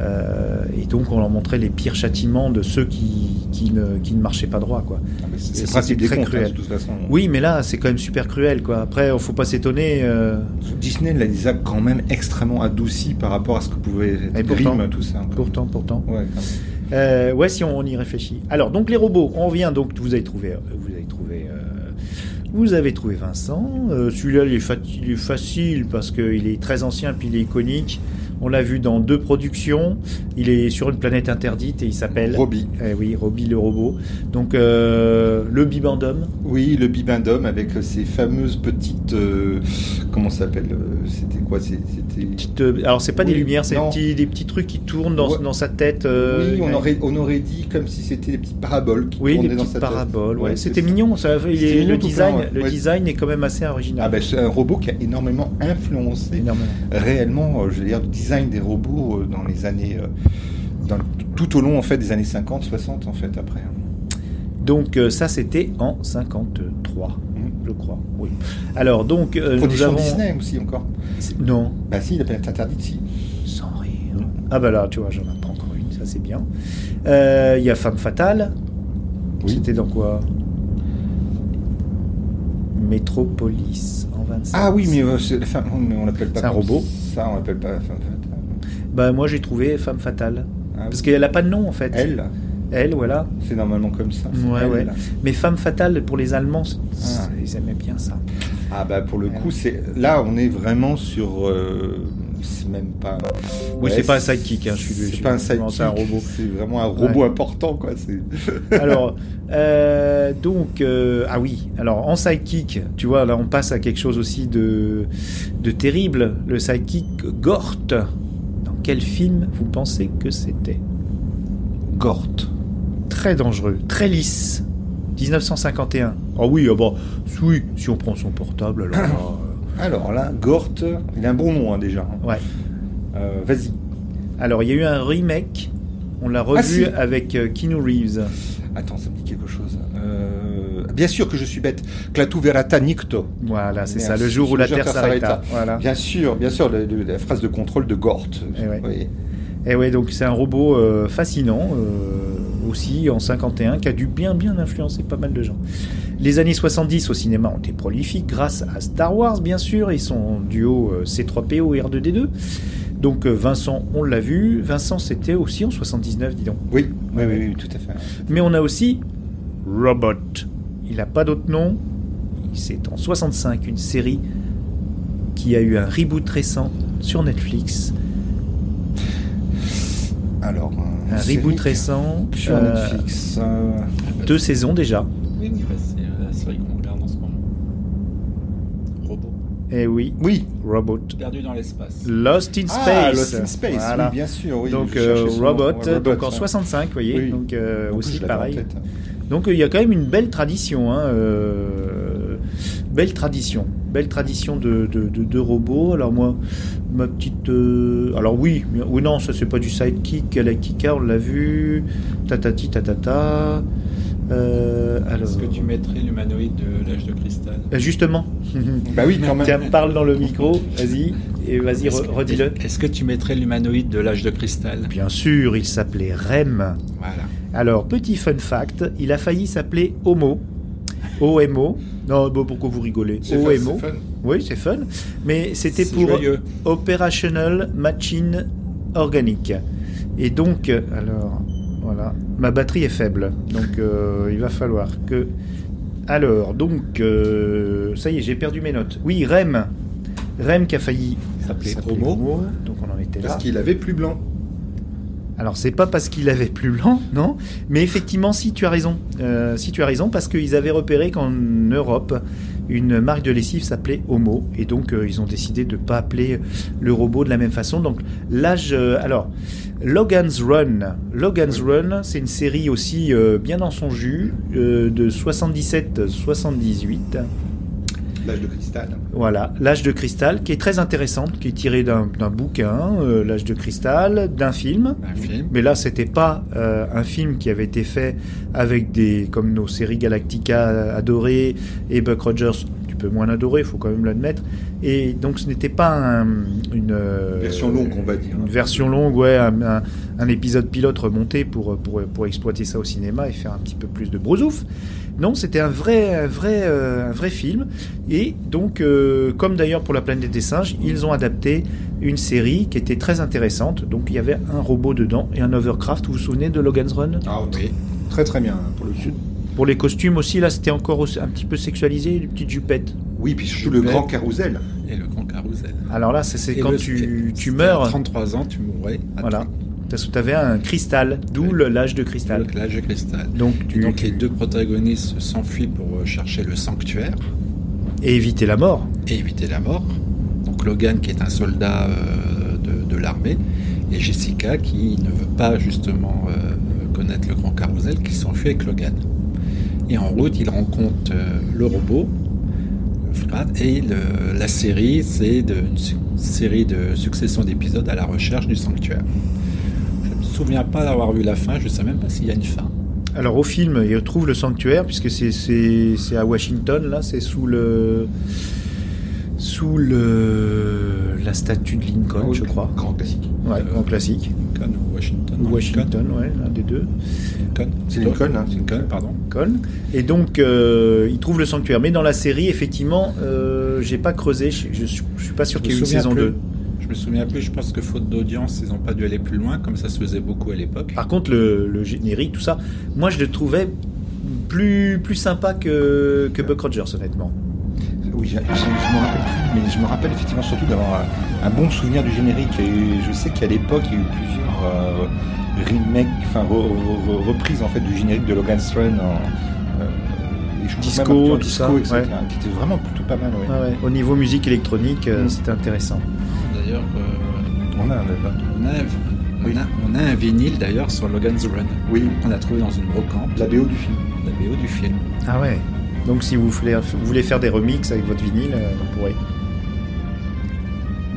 Euh, et donc, on leur montrait les pires châtiments de ceux qui, qui, ne, qui ne marchaient pas droit, quoi. Ah, c'est le principe des très contes, hein, cruel. de toute façon. Oui, mais là, c'est quand même super cruel, quoi. Après, il faut pas s'étonner. euh, Disney là, les a quand même extrêmement adoucis par rapport à ce que pouvait être Et pourtant. Grimm, tout ça. Pourtant, pourtant. Ouais. Euh, ouais, si on, on y réfléchit. Alors, donc les robots, on revient. Donc, vous avez trouvé, vous avez trouvé, vous avez trouvé Vincent. Euh, Celui-là, il, il est facile parce qu'il est très ancien puis il est iconique. On l'a vu dans deux productions. Il est sur une planète interdite et il s'appelle Robbie. Eh oui, Robbie le robot. Donc euh, le Bibendum. Oui, le bibendum avec ces fameuses petites. euh, comment ça s'appelle euh, C'était quoi C'était. Petite, euh, alors c'est pas des lumières, c'est des petits, des petits trucs qui tournent dans, Ouais. dans sa tête. euh, oui, on aurait, on aurait dit comme si c'était des petites paraboles qui Oui, des tournaient dans sa tête. paraboles. Ouais, Ouais, c'était mignon. Ça, il C'était est- mignon le design, plein, ouais. le Ouais. design est quand même assez original. Ah ben, c'est un robot qui a énormément influencé Énormément. réellement, je veux dire, le design des robots euh, dans les années, euh, dans le- tout au long en fait des années 50, 60 en fait après. hein. Donc euh, ça c'était en 53, Mhm. je crois. Oui. Alors donc euh, nous avons Disney aussi encore. Non, Bah si, la planète interdite, si. sans rire. Ah bah là tu vois j'en apprends encore une, ça c'est bien. Euh, Il y a Femme fatale. Oui. C'était dans quoi? Métropolis en 25. Ah oui, mais, euh, on- mais on l'appelle pas. C'est un robot. Ça, on l'appelle pas. Enfin, fatale. Bah moi j'ai trouvé Femme fatale. Ah, Parce oui. qu'elle a pas de nom en fait. Elle, Elle, voilà. c'est normalement comme ça. c'est Ouais, elle. ouais. Mais Femme fatale pour les Allemands, Ah. ils aimaient bien ça. Ah bah pour le coup, c'est là on est vraiment sur. euh, c'est même pas. Oui, Ouais, c'est pas un sidekick, hein, je suis- je C'est suis- pas un sidekick. c'est un robot. C'est vraiment un robot Ouais. important quoi. C'est. Alors, euh, donc, euh, ah oui, alors en sidekick, tu vois, là on passe à quelque chose aussi de, de terrible, le sidekick Gort. Dans quel film vous pensez que c'était? Gort. Très dangereux, très lisse. 1951. Ah oui, ah bah, oui, si on prend son portable, alors là, euh, Alors là, Gort, il a un bon nom hein, déjà. Ouais. Euh, Vas-y. Alors, il y a eu un remake. On l'a revu Ah, si. avec euh, Keanu Reeves. Attends, ça me dit quelque chose. Euh, bien sûr que je suis bête. Clatu verata nicto. Voilà, c'est ça, le jour où la Terre s'arrêta. Voilà. Bien sûr, bien sûr, la phrase de contrôle de Gort. Eh ouais. Oui. Et ouais, donc c'est un robot euh, fascinant, euh, aussi en 51, qui a dû bien bien influencer pas mal de gens. Les années 70 au cinéma ont été prolifiques grâce à Star Wars, bien sûr, et son duo euh, C3PO et R2D2. Donc euh, Vincent, on l'a vu. Vincent, c'était aussi en 79, dis donc. Oui, oui, oui, oui, tout à fait. Mais on a aussi Robot. Il n'a pas d'autre nom. C'est en 65, une série qui a eu un reboot récent sur Netflix. Alors, euh, Un reboot récent. sur euh, Netflix. euh, Deux saisons déjà. Oui, oui, bah, c'est euh, la série qu'on regarde en ce moment. Robot. Eh oui, Oui. Robot. Perdu dans l'espace. Lost in Space. Ah, Lost in Space, Voilà. oui, bien sûr. Oui, donc euh. Robot, Ouais, Robot, donc en ouais. 65, vous voyez. Oui. Donc euh, plus, aussi pareil. Donc euh, il y a quand même une belle tradition, hein, euh, belle tradition, belle tradition de, de, de- de robots. Alors moi, ma petite, euh, alors oui, oui non, ça c'est pas du sidekick, Galactica, on l'a vu, tatati tatata. Euh, alors, Est-ce que tu mettrais l'humanoïde de l'âge de cristal? Euh, justement. Bah oui, quand même. Tiens, parle dans le micro, vas-y, et vas-y, Est-ce re- que- redis-le. Est-ce que tu mettrais l'humanoïde de l'âge de cristal? Bien sûr, il s'appelait Rem. Voilà. Alors, petit fun fact, il a failli s'appeler Homo. OMO. Non, bon, pourquoi vous rigolez? Fun, OMO. fun. Oui, c'est fun. Mais c'était pour joyeux. Operational Machine Organic. Et donc, alors, voilà, ma batterie est faible. Donc, euh, il va falloir que. Alors, donc, euh, ça y est, j'ai perdu mes notes. Oui, Rem. Rem qui a failli s'appeler Homo. Donc, on en était là. Parce qu'il avait plus blanc. Alors c'est pas parce qu'il avait plus blanc, non, mais effectivement si tu as raison, Euh, si tu as raison parce qu'ils avaient repéré qu'en Europe une marque de lessive s'appelait Homo et donc euh, ils ont décidé de pas appeler le robot de la même façon. Donc l'âge, euh, alors Logan's Run, Logan's Run, c'est une série aussi euh, bien dans son jus de 77-78. L'âge de cristal. Voilà, L'âge de cristal, qui est très intéressante, qui est tiré d'un bouquin, euh, L'âge de cristal, d'un film. Un film. Mais là, c'était pas euh, un film qui avait été fait avec des, comme nos séries Galactica adorées et Buck Rogers, tu peux moins adorer, il faut quand même l'admettre. Et donc, ce n'était pas un- une euh, Version longue, on va dire. Une version longue, ouais, un, un- un épisode pilote remonté pour, pour, pour exploiter ça au cinéma et faire un petit peu plus de brosouf. Non, c'était un vrai, un vrai, euh, un vrai film. Et donc, euh, comme d'ailleurs pour La planète des singes, ils ont adapté une série qui était très intéressante. Donc, il y avait un robot dedans et un overcraft. Vous vous souvenez de Logan's Run? Ah, oui. Très très bien pour le coup. Pour les costumes aussi, là, c'était encore un petit peu sexualisé, les petites jupettes. Oui, puis surtout le grand carrousel. Et le grand carrousel. Alors là, c'est quand le- tu, meurs. À 33 ans, tu mourrais. à Voilà. 30. Parce que tu avais un cristal, d'où l'âge de cristal. Donc l'âge de cristal. Donc, Et tu, donc les deux protagonistes s'enfuient pour euh, chercher le sanctuaire et éviter la mort. et éviter la mort. Donc Logan qui est un soldat euh, de, de l'armée et Jessica qui ne veut pas justement euh, connaître le grand carrousel qui s'enfuit avec Logan. Et en route, il rencontre euh, le robot, Frat, et le- la série, c'est une série de succession d'épisodes à la recherche du sanctuaire. Je ne me souviens pas d'avoir vu la fin, je ne sais même pas s'il y a une fin. Alors au film, il retrouve le sanctuaire puisque c'est c'est c'est à Washington là, c'est sous le sous le la statue de Lincoln, Ah oui, je crois. Grand classique. Ouais, Euh, grand classique. Lincoln ou Washington Ou Washington, ouais, l'un des deux. Lincoln. C'est Lincoln, hein, c'est Lincoln, pardon. Lincoln. Et donc euh, il trouve le sanctuaire. Mais dans la série, effectivement, euh, j'ai pas creusé. Je, je, suis- je suis pas sûr Je qu'il y ait une saison plus. 2. Je me souviens plus, je pense que faute d'audience, ils n'ont pas dû aller plus loin, comme ça se faisait beaucoup à l'époque. Par contre, le, le générique, tout ça, moi je le trouvais plus plus sympa que que Buck Rogers, honnêtement. Oui, je, je, je me rappelle plus, mais je me rappelle effectivement surtout d'avoir un, un bon souvenir du générique. Et je sais qu'à l'époque, il y a eu plusieurs euh, remakes, enfin re- re- re- reprises en fait du générique de Logan's Run en euh, Disco, tout disco, ça, etc., ouais. qui était vraiment plutôt pas mal. ouais. Ouais. Au niveau musique électronique, euh, Mm. c'était intéressant. D'ailleurs, euh, On a un là-bas. on, a, on, Oui. a, on a un vinyle d'ailleurs sur Logan's Run. Oui, qu'on a trouvé dans une brocante, la BO du film. la BO du film. Ah ouais. Donc si vous voulez, vous voulez faire des remixes avec votre vinyle, euh, vous pourrez.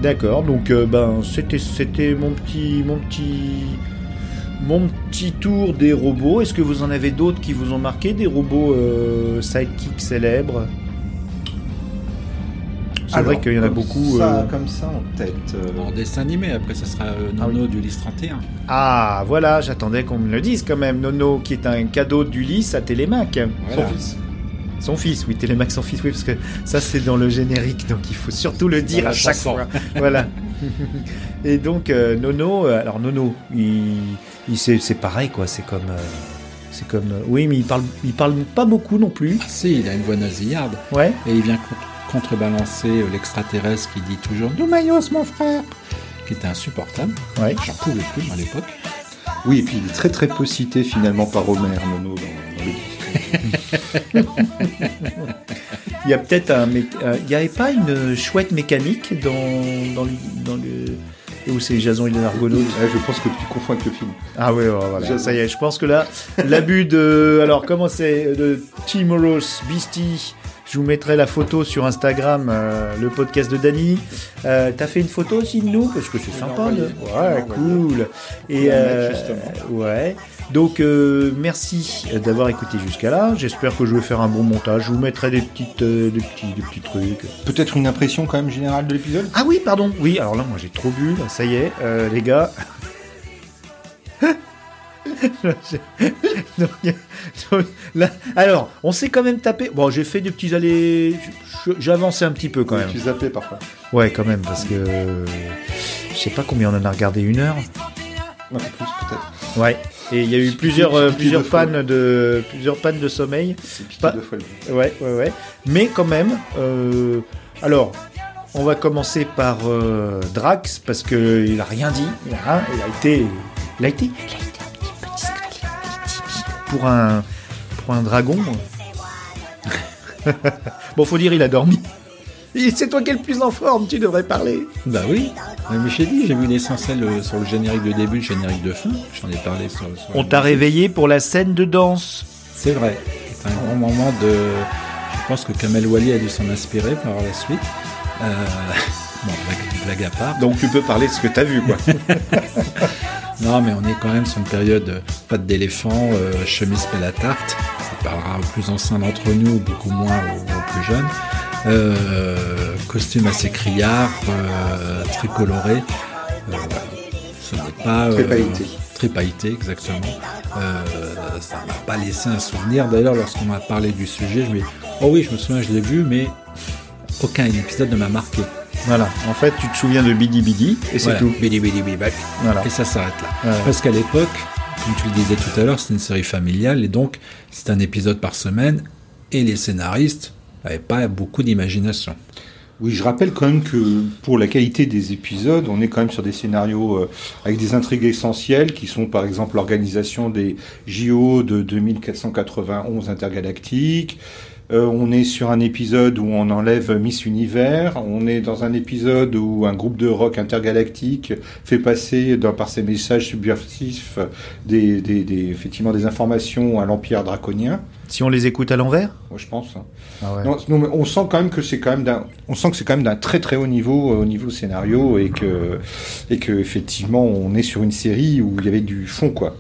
D'accord, donc euh, ben c'était c'était mon petit mon petit mon petit tour des robots. Est-ce que vous en avez d'autres qui vous ont marqué, des robots euh, sidekick célèbres? C'est vrai qu'il y en a beaucoup. Ça, euh, Comme ça en tête. euh, En dessin animé, après, ça sera euh, Nono d'Ulysse 31. Ah voilà, j'attendais qu'on me le dise quand même. Nono, qui est un cadeau d'Ulysse à Télémac. Voilà. Son fils. Son fils, oui, Télémac, son fils, oui, parce que ça c'est dans le générique, donc il faut surtout le dire à chaque fois. voilà. Et donc euh, Nono, euh, alors Nono, il, il c'est, c'est pareil quoi, c'est comme, euh, c'est comme, oui, mais il parle, il parle pas beaucoup non plus. Ah si, il a une voix nasillarde. Ouais. Et il vient contre- contrebalancer euh, l'extraterrestre qui dit toujours Doumayos, mon frère Qui était insupportable. Ouais. J'en pouvais plus à l'époque. Oui, et puis il est très très peu cité finalement par Homer, Nono, dans, dans le. Il y a peut-être un, mé- euh, il y avait pas une chouette mécanique dans, dans le, dans le, où c'est Jason et les Argonautes. Ah, je pense que tu confonds avec le film. Ah oui, voilà, voilà. Jason. ça y est, je pense que là, l'abus de, alors comment c'est, de Timorous Beastie, je vous mettrai la photo sur Instagram, euh, le podcast de Dany. Euh, T'as fait une photo aussi de nous? Parce que c'est sympa. de- Ouais, cool. Et euh, ouais. Donc merci d'avoir écouté jusqu'à là. J'espère que je vais faire un bon montage. Je vous mettrai des petites, des petits, des petits trucs. Peut-être une impression quand même générale de l'épisode? Ah oui, pardon. Oui, alors là, moi j'ai trop bu. Là, ça y est, les gars. Donc, donc, là, alors, on s'est quand même tapé. Bon, j'ai fait des petits allers. avancé un petit peu quand même. Tu zappais parfois. Ouais, quand même, parce que je sais pas combien on en a regardé une heure. Un peu plus peut-être. Ouais. Et il y a eu plusieurs, euh, plusieurs pannes de, plusieurs pannes de sommeil. Pas- Ouais, ouais, ouais. Mais quand même, euh, alors, on va commencer par euh, Drax parce que il a rien dit. hein, il a été, il a été, il a été pour un, pour un dragon. bon, faut dire, il a dormi. C'est toi qui es le plus en forme, tu devrais parler. Bah oui. Mais j'ai dit, j'ai vu l'essentiel euh, sur le générique de début, le générique de fin. J'en ai parlé sur. sur On t'a réveillé pour la scène de danse. C'est vrai. C'est un grand moment de. Je pense que Kamel Wally a dû s'en inspirer par la suite. Euh... Bon, blague, blague à part. Donc tu peux parler de ce que t'as vu, quoi. Non, mais on est quand même sur une période euh, patte d'éléphant, euh, chemise pelle à tarte. Ça parlera aux plus anciens d'entre nous, beaucoup moins aux, aux plus jeunes. Euh, costume assez criard, euh, très coloré. Ce n'est pas Très pailleté. très pailleté, exactement. Ça m'a pas laissé un souvenir. D'ailleurs, lorsqu'on m'a parlé du sujet, je me dis oh oui, je me souviens, je l'ai vu, mais aucun épisode ne m'a marqué. Voilà. En fait, tu te souviens de Bidi Bidi et c'est Voilà. tout. Bidi, bidi, bidi, bac. Voilà. Et ça s'arrête là. Ouais. Parce qu'à l'époque, comme tu le disais tout à l'heure, c'est une série familiale et donc c'est un épisode par semaine et les scénaristes n'avaient pas beaucoup d'imagination. Oui, je rappelle quand même que pour la qualité des épisodes, on est quand même sur des scénarios euh, avec des intrigues essentielles qui sont par exemple l'organisation des JO de 2491 intergalactiques. Euh, on est sur un épisode où on enlève Miss Univers. On est dans un épisode où un groupe de rock intergalactique fait passer dans, par ses messages subversifs des, des, des- effectivement des informations à l'Empire draconien. Si on les écoute à l'envers? Je pense. Ah ouais. Non, non, mais on sent quand même que c'est quand même d'un, on sent que c'est quand même d'un très très haut niveau euh, au niveau scénario et que et que effectivement on est sur une série où il y avait du fond quoi.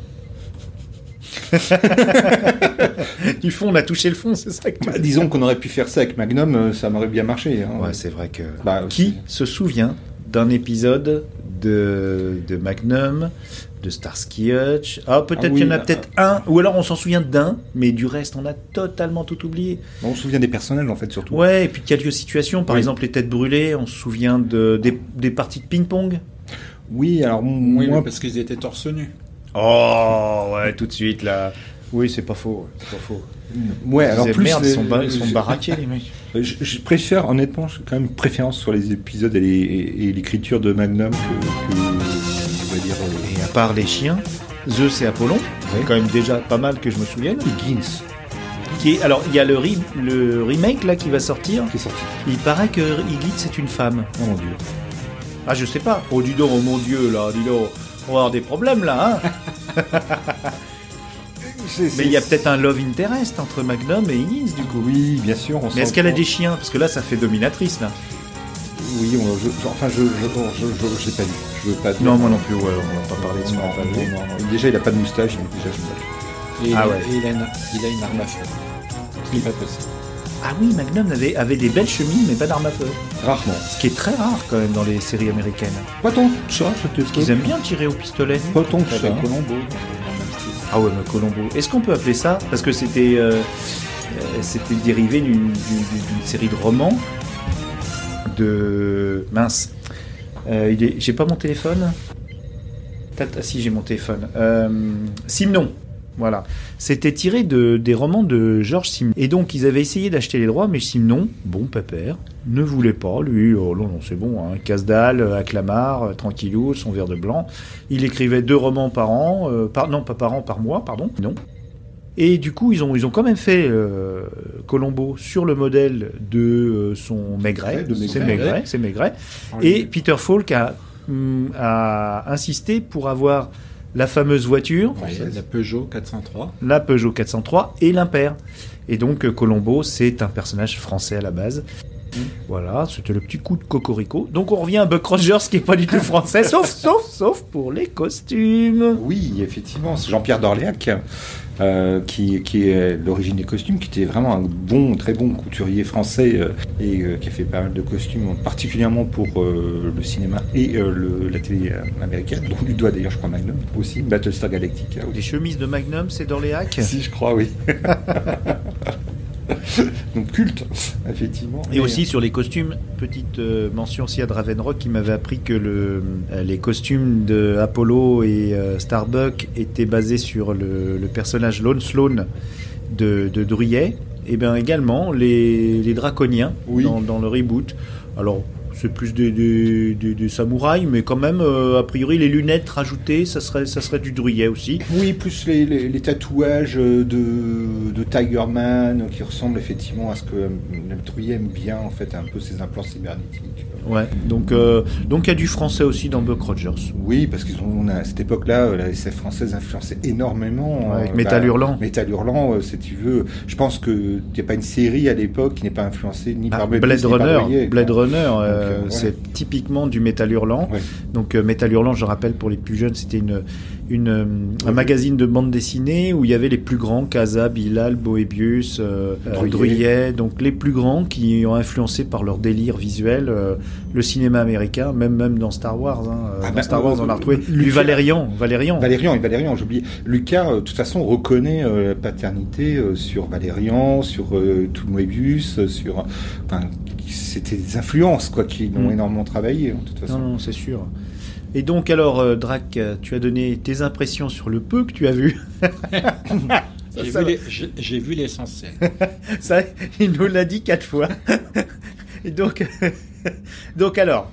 Du fond, on a touché le fond, c'est ça que tu Bah, disons qu'on aurait pu faire ça avec Magnum, euh, ça m'aurait bien marché. Hein. Ouais, c'est vrai que. Bah, Qui se souvient d'un épisode de, de Magnum, de Starsky Hutch? Ah, peut-être Ah oui, qu'il y en a peut-être un, ou alors on s'en souvient d'un, mais du reste, on a totalement tout oublié. On se souvient des personnages en fait surtout. Ouais, et puis de quelques situations, par Oui. exemple les têtes brûlées, on se souvient de, des, des parties de ping-pong? Oui, alors Oui, moi, parce qu'ils étaient torse nu. Oh, ouais, tout de suite là. Oui, c'est pas faux, c'est pas faux. ouais, alors plus merde, les- ils sont, ba- ils sont je- baraqués les mecs. Je, je préfère honnêtement, j'ai quand même préférence sur les épisodes et, les- et- et l'écriture de Magnum que, que on va dire euh, Et à part les chiens, Zeus et Apollon, c'est quand même déjà pas mal que je me souvienne. Higgins Qui est, alors, il y a le, re- le remake là qui va sortir. qui est sorti. Il paraît que Higgins c'est une femme. Oh mon dieu. Ah, je sais pas. Oh, dis donc, oh mon dieu, là, dis donc. On va avoir des problèmes là, hein. Mais il y a peut-être un love interest entre Magnum et Higgins du coup. Oui, bien sûr. On Mais est-ce qu'elle a des chiens? Parce que là, ça fait dominatrice là. Oui, on- je- enfin, je, je, je, je- pas. Je veux pas. dire- Non, moi non plus, ouais, on va pas parler de ce qu'on Non, a pas non, vu. non, non. Déjà, il a pas de moustache, donc déjà, je me Et il, Ah ouais. et il a une, il a une arme à feu. Ce qui n'est pas possible. Ah oui, Magnum avait, avait des belles chemises, mais pas d'armes à feu. Rarement. Ce qui est très rare quand même dans les séries américaines. Pas tant que ça, c'était Parce qu'ils aiment bien tirer au pistolet. Pas tant que ça. Avec Colombo. Ah ouais, mais Colombo. Est-ce qu'on peut appeler ça Parce que c'était euh, euh, c'était dérivé d'une série de romans de mince. Euh, est- J'ai pas mon téléphone. Tata- Ah si, j'ai mon téléphone. Euh, Simon. Voilà. C'était tiré de, des romans de Georges Simon. Et donc, ils avaient essayé d'acheter les droits, mais Simon, bon pépère, ne voulait pas. Lui, oh non, non, c'est bon, hein, casse-dalle, acclamar, euh, tranquillou, son verre de blanc. Il écrivait deux romans par an, euh, par, non, pas par an, par mois, pardon, non. Et du coup, ils ont, ils ont quand même fait euh, Colombo sur le modèle de euh, son Maigret. C'est Maigret. C'est Maigret. Ah, Et. Peter Falk a, a insisté pour avoir la fameuse voiture, la Peugeot 403. la Peugeot 403 et l'Impair. Et donc euh, Colombo, c'est un personnage français à la base. Voilà, c'était le petit coup de cocorico. Donc on revient à Buck Rogers qui est pas du tout français, sauf, sauf, sauf pour les costumes. Oui, effectivement, c'est Jean-Pierre d'Orléac euh, qui, qui est l'origine des costumes, qui était vraiment un bon, très bon couturier français euh, et euh, qui a fait pas mal de costumes, particulièrement pour le cinéma et le- la télé américaine, dont lui doit d'ailleurs, je crois, Magnum aussi, Battlestar Galactica. Les aussi. chemises de Magnum, c'est d'Orléac? Si, je crois, oui. Donc culte, effectivement. Et aussi sur les costumes, petite euh, mention aussi à Dravenrock qui m'avait appris que le, euh, les costumes de Apollo et euh, Starbuck étaient basés sur le, le personnage Lone Sloan de, de Druyet. Et bien également les, les draconiens Oui. dans, dans le reboot. Alors c'est plus des, des, des- des samouraïs, mais quand même, euh, a priori, les lunettes rajoutées, ça serait, ça serait du Druyet aussi. Oui, plus les, les- les tatouages de, de Tiger Man qui ressemblent effectivement à ce que euh, Druyet aime bien, en fait, un peu ses implants cybernétiques. Ouais. Donc, euh, donc il y a du français aussi dans Buck Rogers. Oui, parce qu'ils ont, on a- à cette époque-là, la SF française influençait énormément. Ouais, avec Métal Hurlant. Métal Hurlant, euh, si tu veux. Je pense qu'il n'y a pas une série à l'époque qui n'est pas influencée ni Ah, par Blade ni par Runner, Blade. Runner, euh, euh, ouais. c'est typiquement du métal hurlant. Ouais. Donc euh, métal hurlant, je rappelle pour les plus jeunes, c'était une, une euh, un magazine de bande dessinée où il y avait les plus grands, Casa, Bilal, Boebius, euh, donc les plus grands qui ont influencé par leur délire visuel le cinéma américain, même même dans Star Wars. hein. Ah dans bah, Star Wars, on a retrouvé Lucas- du Valérian, Valérian. Valérian et Valérian, j'ai oublié. Lucas, de toute façon, reconnaît la paternité sur Valérian, sur tout Moebius, sur. Enfin, c'était des influences, quoi, qui l'ont Mm. énormément travaillé, de toute façon. Non, non, c'est sûr. Et donc alors, euh, Drac, tu as donné tes impressions sur le peu que tu as vu. J'ai vu les- l'essentiel. Ça, il nous l'a dit quatre fois. Et donc, donc alors,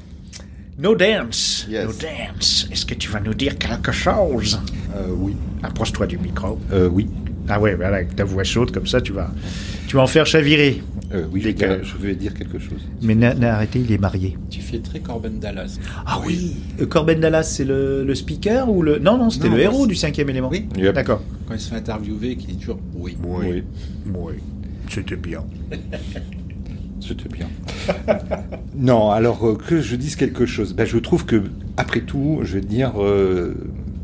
No Dance. Yes. No dance. Est-ce que tu vas nous dire quelque chose? Euh, oui. Approche-toi du micro. Euh, oui. Ah ouais, voilà, avec ta voix chaude comme ça, tu vas, vas en faire chavirer. Euh, oui, je vais, dire, que- je vais dire quelque chose. Mais arrêté, il est marié. tu fais très Corben Dallas. Ah oui. Euh, Corben Dallas, c'est le, le speaker ou le Non, non, c'était le héros du cinquième élément. Oui. Yep. D'accord. Quand il se fait interviewer, qu'il dit toujours oui. Oui. Oui. C'était bien. C'était bien. non, alors euh, que je dise quelque chose. Ben, je trouve que, après tout, je vais dire, euh,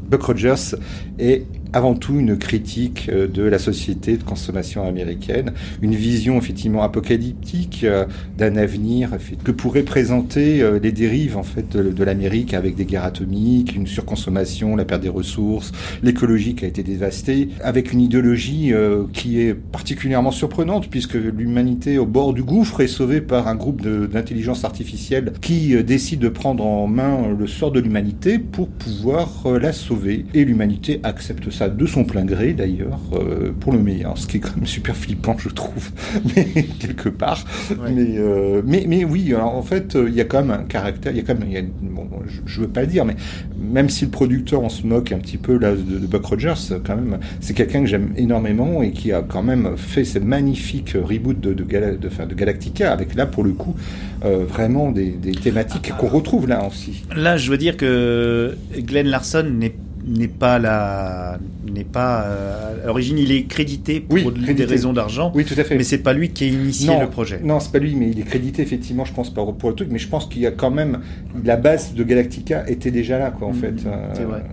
Buck Rogers est avant tout une critique euh, de la société de consommation américaine, une vision effectivement apocalyptique euh, d'un avenir que pourraient présenter euh, les dérives en fait de, de l'Amérique avec des guerres atomiques, une surconsommation, la perte des ressources, l'écologie qui a été dévastée, avec une idéologie qui est particulièrement surprenante puisque l'humanité au bord du gouffre est sauvée par un groupe d'intelligence artificielle qui décide de prendre en main le sort de l'humanité pour pouvoir la sauver. Et l'humanité accepte ça de son plein gré d'ailleurs, euh, pour le meilleur, ce qui est quand même super flippant je trouve, mais quelque part. Ouais. Mais, euh, mais, mais oui, alors, en fait, euh, il y a quand même un caractère, il y a quand même, il y a- bon, bon, je, je veux pas le dire, mais même si le producteur, on se moque un petit peu là de, de Buck Rogers, quand même, c'est quelqu'un que j'aime énormément et qui a quand même fait ces magnifiques reboots de, de, de, enfin, de Galactica, avec là, pour le coup, euh, vraiment des, des thématiques qu'on retrouve là aussi. Là, je veux dire que Glenn Larson n'est n'est pas la n'est pas euh, à l'origine il est crédité pour Oui, des raisons d'argent Oui, tout à fait. mais c'est pas lui qui a initié non, le projet Non, c'est pas lui, mais il est crédité effectivement, je pense, pour, pour le truc. Mais je pense qu'il y a quand même la base de Galactica était déjà là, quoi, en Mhm, fait. Euh, c'est vrai.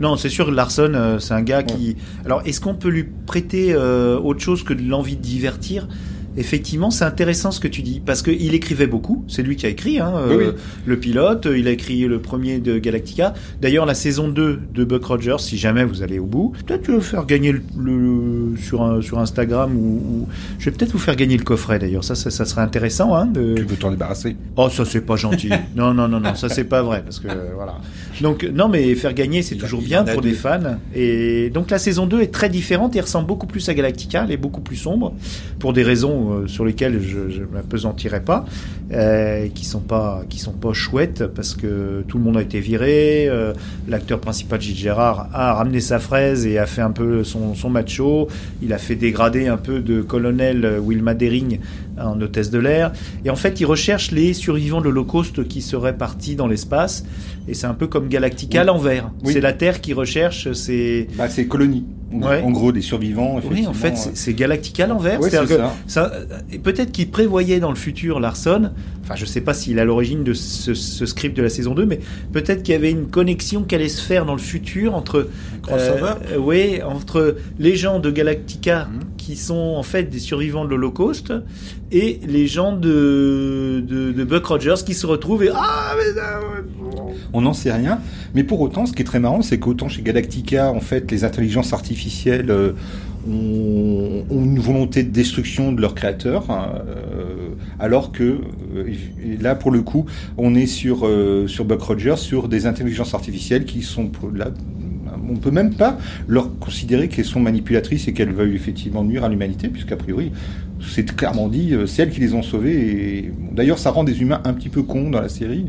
non c'est sûr Larson euh, c'est un gars qui alors est-ce qu'on peut lui prêter euh, autre chose que de l'envie de divertir? Effectivement, c'est intéressant ce que tu dis parce qu'il écrivait beaucoup. C'est lui qui a écrit hein, euh, Oui, le pilote. Il a écrit le premier de Galactica. D'ailleurs, la saison 2 de Buck Rogers, si jamais vous allez au bout, peut-être vais faire gagner le, le- sur un, sur Instagram ou, ou- je vais peut-être vous faire gagner le coffret. D'ailleurs, ça, ça, ça serait intéressant. Hein, de... Tu veux t'en débarrasser Oh, ça c'est pas gentil. non, non, non, non, ça c'est pas vrai parce que euh, voilà. Donc non, mais faire gagner c'est toujours bien pour des fans. Et donc la saison 2 est très différente et ressemble beaucoup plus à Galactica. Elle est beaucoup plus sombre pour des raisons euh, sur lesquelles je, je m'apesantirai pas, euh, qui sont pas sont pas chouettes parce que tout le monde a été viré. euh, L'acteur principal Gilles Gérard a ramené sa fraise et a fait un peu son, son macho. Il a fait dégrader un peu de colonel euh, Wilma Dering en hôtesse de l'air. Et en fait, il recherche les survivants de l'Holocauste qui seraient partis dans l'espace. Et c'est un peu comme Galactica à l'envers. Oui. C'est la Terre qui recherche ces... Bah, c'est colonie. En, Ouais. en gros, des survivants. Oui, en fait, c'est- Galactica à l'envers. Ouais, peut-être qu'il prévoyait dans le futur Larson, enfin je sais pas s'il est à l'origine de ce, ce script de la saison 2, mais peut-être qu'il y avait une connexion qui allait se faire dans le futur entre, euh, oui, entre les gens de Galactica Mhm. qui sont en fait des survivants de l'Holocauste et les gens de, de, de Buck Rogers qui se retrouvent et ah mais euh, On n'en sait rien. Mais pour autant, ce qui est très marrant, c'est qu'autant chez Galactica, en fait, les intelligences artificielles euh, ont, une volonté de destruction de leur créateur, hein, euh, alors que euh, là, pour le coup, on est sur euh, sur Buck Rogers, sur des intelligences artificielles qui sont là. On peut même pas leur considérer qu'elles sont manipulatrices et qu'elles veulent effectivement nuire à l'humanité, puisqu'a priori, c'est clairement dit, euh, c'est elles qui les ont bon, d'ailleurs, ça rend des humains un petit peu cons dans la série.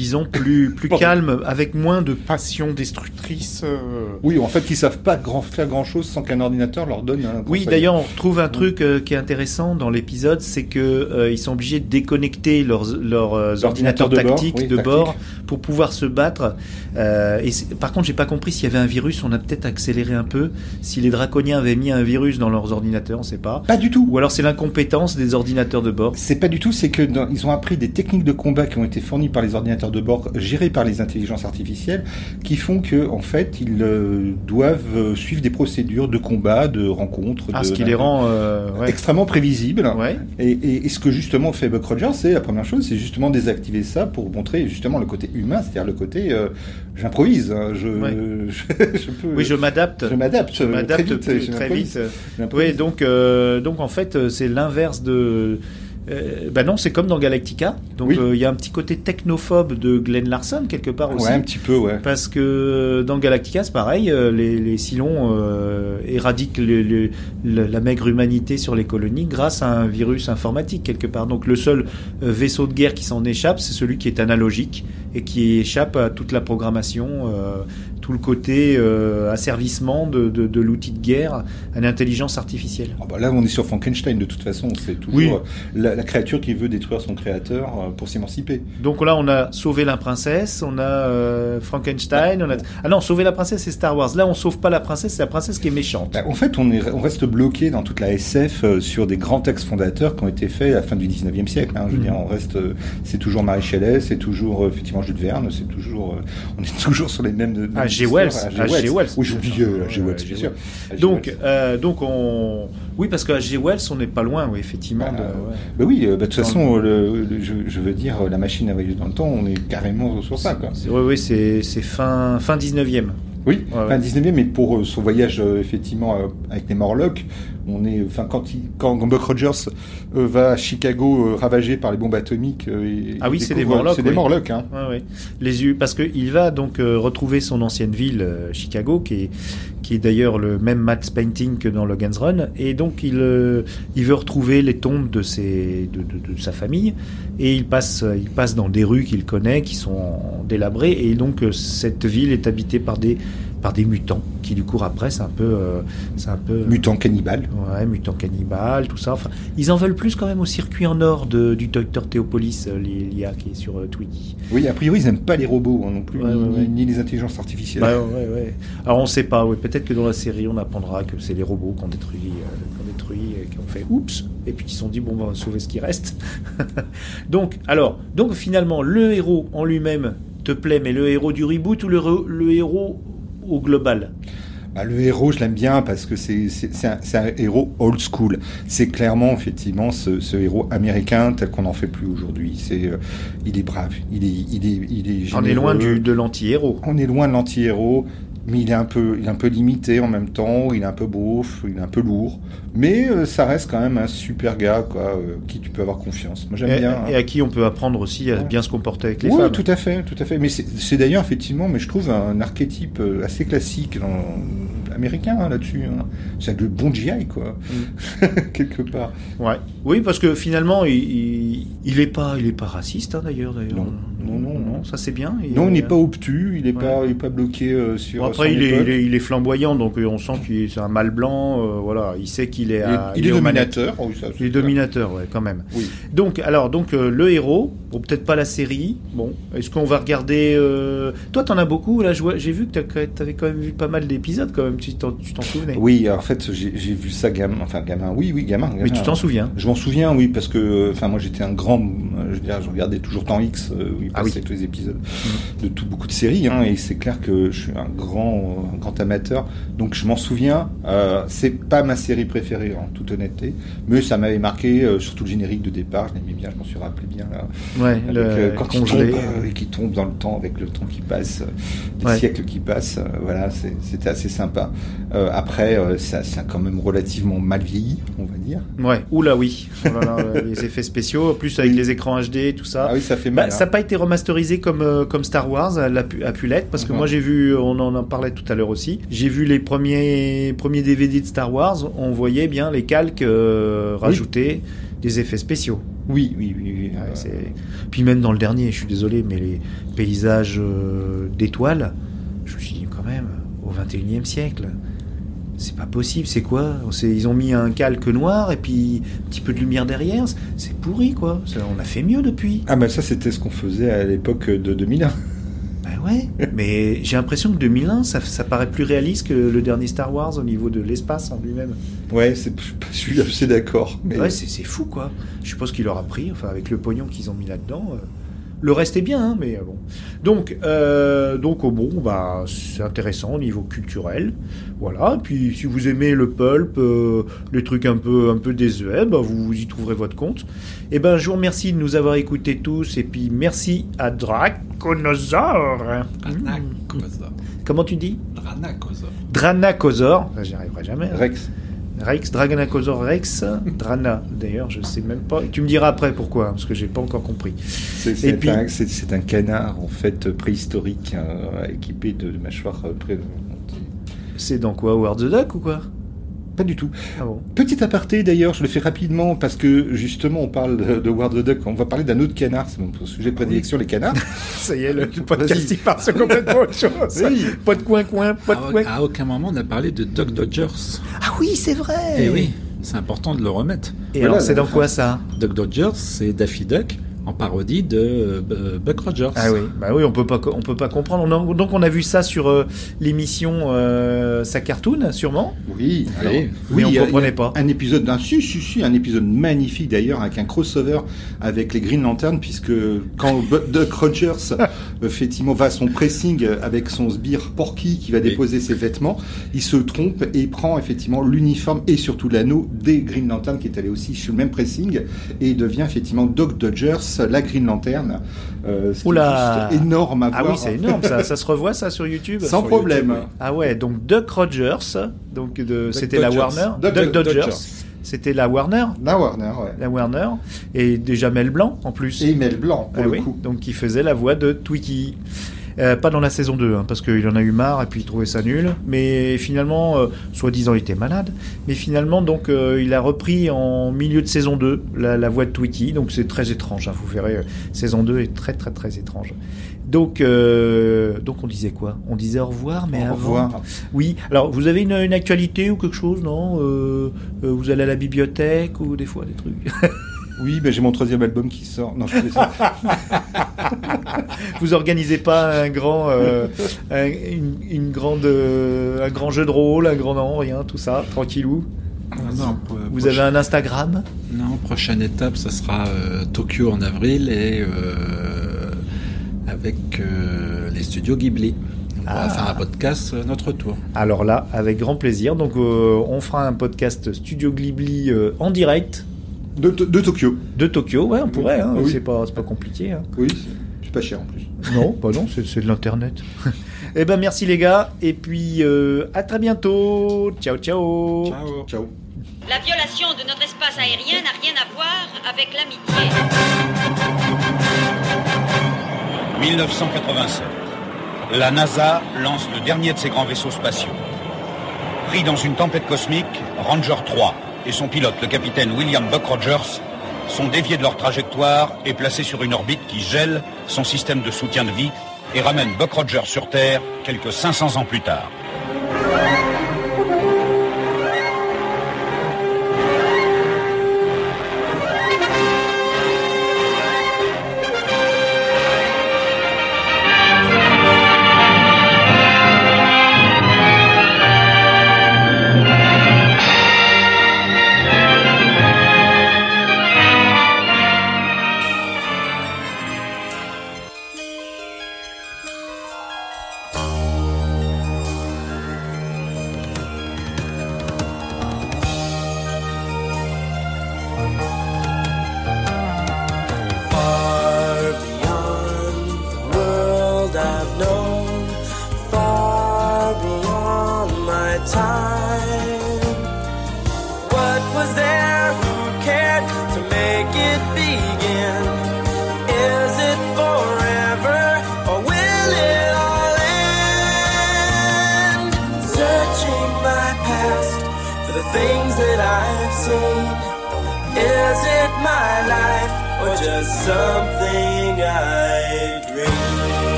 Disons plus plus calme, avec moins de passion destructrice. euh. Oui, en fait, ils savent pas grand, faire grand chose sans qu'un ordinateur leur donne un Oui, d'ailleurs, on retrouve un truc euh, qui est intéressant dans l'épisode, c'est que euh, ils sont obligés de déconnecter leurs, leurs euh, ordinateurs de bord, tactiques oui, de tactique. bord pour pouvoir se battre. Et par contre, j'ai pas compris s'il y avait un virus. On a peut-être accéléré un peu. Si les draconiens avaient mis un virus dans leurs ordinateurs, on sait pas. Pas du tout. Ou alors c'est l'incompétence des ordinateurs de bord. C'est pas du tout, c'est que dans- ils ont appris des techniques de combat qui ont été fournies par les ordinateurs de bord, gérés par les intelligences artificielles, qui font que, en fait, ils euh, doivent euh, suivre des procédures de combat, de rencontres, Ah, de, ce qui les rend euh, ouais. extrêmement prévisibles. Ouais. Et, et- et ce que justement fait Buck Rogers, c'est la première chose, c'est justement désactiver ça pour montrer justement le côté humain, c'est-à-dire le côté euh, j'improvise, hein, je, Ouais. je, je peux, Oui, je m'adapte. je m'adapte, Je m'adapte très vite, plus- très vite. Oui, donc, donc en fait, c'est l'inverse de. Euh, bah non, c'est comme dans Galactica. Donc Oui. euh, il y a un petit côté technophobe de Glenn Larson quelque part aussi. Ouais, un petit peu, ouais. Parce que dans Galactica, c'est pareil, euh, les, les Cylons euh, éradiquent le- le- le- la maigre humanité sur les colonies grâce à un virus informatique quelque part. Donc le seul vaisseau de guerre qui s'en échappe, c'est celui qui est analogique et qui échappe à toute la programmation, tout le côté euh, asservissement de, de, de l'outil de guerre à l'intelligence artificielle. Ah bah là, on est sur Frankenstein de toute façon. C'est toujours Oui. euh, la, la créature qui veut détruire son créateur euh, pour s'émanciper. Donc là, on a sauvé la princesse, on a euh, Frankenstein, on a... Ah non, sauver la princesse, c'est Star Wars. Là, on sauve pas la princesse, c'est la princesse qui est méchante. Bah, en fait, on, est, on reste bloqué dans toute la SF sur des grands textes fondateurs qui ont été faits à la fin du 19e siècle. hein. Je veux Mhm. dire, on reste, c'est toujours Marie Shelley, c'est toujours effectivement Jules Verne, c'est toujours, on est toujours sur les mêmes. mêmes Ah, G. histoires. Wells. Ah, Ah, G. Wells. Oui, j'ai oublié euh, G. Ouais, Wells, bien sûr. Ah. Donc, euh, donc on, oui, parce qu'à G. Wells, on n'est pas loin, oui, effectivement. Bah, de- ouais. Bah oui, euh, bah, de toute façon, je, veux dire, la machine à voyager dans le temps, on est carrément sur ça. Oui, oui, c'est fin fin 19e. Oui, Ouais, fin ouais. 19e, mais pour euh, son voyage effectivement avec les Morlocks, on est, enfin quand, il, quand Buck Rogers euh, va à Chicago euh, ravagé par les bombes atomiques, euh, et- Ah oui, c'est des Morlocks. C'est des. Morlocks, hein. Les parce qu'il va donc retrouver son ancienne ville, Chicago, qui est, qui est d'ailleurs le même matte painting que dans Logan's Run, et donc il, il veut retrouver les tombes de, ses, de, de- de sa famille, et il passe, il passe dans des rues qu'il connaît, qui sont délabrées, et donc cette ville est habitée par des par des mutants qui lui courent après. C'est un peu, euh, c'est un peu Mutant cannibale. Ouais, mutant cannibale, tout ça. Enfin, ils en veulent plus quand même au circuit en or de, du docteur Théopolis, euh, l'IA qui est sur euh, Twiggy. Oui, a priori, ils n'aiment pas les robots hein, non plus, Ouais, ni, ouais, ni- ouais. ni les intelligences artificielles. Ouais, ouais, ouais. Alors on sait pas, peut-être que dans la série on apprendra que c'est les robots qui ont détruit, euh, qui ont détruit, et qui ont fait oups, et puis qui se sont dit bon, on va sauver ce qui reste. donc, alors, donc finalement, le héros en lui-même te plaît, mais le héros du reboot ou le héros au global Bah, le héros, je l'aime bien parce que c'est un, héros old school. C'est clairement, effectivement, ce, ce héros américain tel qu'on n'en fait plus aujourd'hui. C'est, euh, il est brave, il est, il est, il est. On est loin généreux. du, de l'anti-héros. On est loin de l'anti-héros, mais il est un peu, il est un peu limité en même temps. Il est un peu beauf, il est un peu lourd, mais euh, ça reste quand même un super gars, quoi, euh, qui tu peux avoir confiance. Moi, j'aime Et, bien. hein. et à qui on peut apprendre aussi à bien se comporter avec les oui, femmes. tout à fait, tout à fait. Mais c'est d'ailleurs effectivement, mais je trouve un archétype euh, assez classique dans, américain hein, là-dessus. hein. C'est le bon GI quoi, quelque part. Ouais. Oui, parce que finalement, il, il, il est pas, il est pas raciste hein, d'ailleurs. d'ailleurs. Non. Non, non, non, ça c'est bien. non, il n'est euh, pas obtus, il n'est ouais. pas, il est pas bloqué euh, sur. Bon, après, il est, il, est, il est flamboyant, donc euh, on sent qu'il est c'est un mâle blanc. euh, voilà, il sait qu'il est. Il est- à- il est aux manettes. dominateur, oui, ça, il est dominateur, ouais, quand même. Oui. Donc, alors, donc euh, le héros, bon, peut-être pas la série. Bon, est-ce qu'on va regarder Toi, t'en as beaucoup là. J'ai vu que t'avais quand même vu pas mal d'épisodes, quand même. Tu tu t'en souvenais Oui, en fait, j'ai vu ça gamin, enfin gamin, oui, oui, gamin. Mais gamin. tu t'en souviens? Je m'en souviens, oui, parce que, enfin, moi, j'étais un grand, je veux dire, je regardais toujours Temps X, euh, où il Ah passait tous les épisodes de tout beaucoup de séries, hein, et c'est clair que je suis un grand, un grand amateur, donc je m'en souviens. Euh, c'est pas ma série préférée, en toute honnêteté, mais ça m'avait marqué, euh, surtout le générique de départ, je l'aimais bien, je m'en suis rappelé bien. Là, Ouais, Avec, le euh, quand il tombe, et qui tombe dans le temps avec le temps qui passe, les Ouais. siècles qui passent, voilà, c'était assez sympa. Euh, après, euh, ça, ça a quand même relativement mal vieilli, on va dire. Ouais, oula oui. Oh là là, euh, les effets spéciaux, plus avec les écrans HD, tout ça. Ah oui, ça fait Bah, mal. Ça hein. n'a pas été remasterisé comme, euh, comme Star Wars à, la pu- à pu l'être, parce que Mhm. moi j'ai vu, on en en parlait tout à l'heure aussi, j'ai vu les premiers, premiers DVD de Star Wars, on voyait bien les calques rajouter des effets spéciaux. Oui, oui, oui. oui, Ouais, Puis même dans le dernier, je suis désolé, mais les paysages d'étoiles, je me suis dit quand même, au 21e siècle, c'est pas possible, c'est quoi? Ils ont mis un calque noir et puis un petit peu de lumière derrière, c'est pourri quoi. Ça, On a fait mieux depuis. Ah, bah ça, c'était ce qu'on faisait à l'époque de 2001. Ben ouais, mais j'ai l'impression que 2001, ça, ça paraît plus réaliste que le dernier Star Wars au niveau de l'espace en lui-même. Ouais, c'est, je suis assez d'accord. Mais Ouais, c'est fou quoi. Je suppose qu'il leur a pris, enfin avec le pognon qu'ils ont mis là-dedans. euh, Le reste est bien, hein, mais euh, bon. Donc, euh, donc oh, bon, bah, c'est intéressant au niveau culturel. Voilà. Et puis, si vous aimez le pulp, euh, les trucs un peu, un peu désuets, bah, vous, vous y trouverez votre compte. Et ben, je vous remercie de nous avoir écoutés tous. Et puis, merci à Draconosaur. Dranacosaur. Comment tu dis? Dranacosaur. Dranacosaur. J'y arriverai jamais. hein. Rex. Rex, Draganacosaur Rex, Drana. D'ailleurs, je sais même pas. Tu me diras après pourquoi, parce que j'ai pas encore compris. C'est, puis- un, un canard, en fait, préhistorique, euh, équipé de mâchoires euh, pré- C'est dans quoi Howard the Duck ou quoi? Pas du tout. Ah bon Petit aparté d'ailleurs, je le fais rapidement parce que justement on parle de, Ward the Duck, on va parler d'un autre canard, c'est mon sujet de prédilection, les canards. Ça y est, le podcast il part sur complètement autre chose. Oui. Pas de coin-coin, pas de À, coin. à aucun moment on a parlé de Doc Dodgers. Ah oui, c'est vrai. Eh oui, c'est important de le remettre. Et Voilà, alors, c'est dans quoi ça? Doc Dodgers, c'est Daffy Duck en parodie de euh, Buck Rogers. Ah oui, bah oui, on peut pas, on peut pas comprendre. On a- donc on a vu ça sur euh, l'émission euh, sa cartoon, sûrement? Oui, alors, Oui. Mais on a- comprenait pas. Un épisode d'un si, si, si, un épisode magnifique d'ailleurs avec un crossover avec les Green Lantern puisque quand Bu- Duck Rogers effectivement va à son pressing avec son sbire Porky qui va déposer ses vêtements, il se trompe et il prend effectivement l'uniforme et surtout l'anneau des Green Lantern qui est allé aussi sur le même pressing et il devient effectivement Doc Dodgers, la Green Lantern. Euh, ce qui Oula. est juste énorme à Ah voir. oui, c'est énorme. ça, ça se revoit ça sur YouTube. Sans Sur problème. YouTube, oui. Ah ouais, donc Duck Rogers, donc de, c'était la. Warner. Duck Duck Dodgers, Dodgers. c'était la Warner, La Warner, ouais. la Warner, et déjà Mel Blanc en plus. Et Mel Blanc pour Ah le oui, coup. donc qui faisait la voix de Twiki. Euh, pas dans la saison 2, hein, parce qu'il en a eu marre et puis il trouvait ça nul. Mais finalement, euh, soi-disant, il était malade. Mais finalement, donc, euh, il a repris en milieu de saison 2 la, la voix de Twiki. Donc c'est très étrange, hein, vous verrez. euh, saison 2 est très très très étrange. Donc, euh, donc on disait quoi? On disait au revoir, mais Au avant? revoir. Oui. Alors, vous avez une, une actualité ou quelque chose, non? Euh, euh, Vous allez à la bibliothèque ou des fois des trucs? Oui, ben, j'ai mon troisième album qui sort. Non, je fais ça. Vous organisez pas un grand, euh, un, une, une grande, euh, un grand jeu de rôle, un grand non, rien, tout ça, tranquillou. Ah non, pour- Vous prochain- avez un Instagram? Non, prochaine étape, ça sera euh, Tokyo en avril et euh, avec euh, les studios Ghibli. On va Ah. faire un podcast notre tour. Alors là, avec grand plaisir. Donc, euh, on fera un podcast Studio Ghibli euh, en direct De, de- de Tokyo. de Tokyo. Ouais, on pourrait. Hein, Oui. C'est pas, c'est pas compliqué. hein. Oui, c'est- pas cher en plus. Non, bah non, c'est c'est de l'internet. eh ben, merci les gars. Et puis, euh, à très bientôt. Ciao, ciao. Ciao. Ciao. La violation de notre espace aérien n'a rien à voir avec l'amitié. 1987. La NASA lance le dernier de ses grands vaisseaux spatiaux. Pris dans une tempête cosmique, Ranger 3 et son pilote, le capitaine William Buck Rogers, sont déviés de leur trajectoire et placés sur une orbite qui gèle son système de soutien de vie et ramène Buck Rogers sur Terre quelques 500 ans plus tard.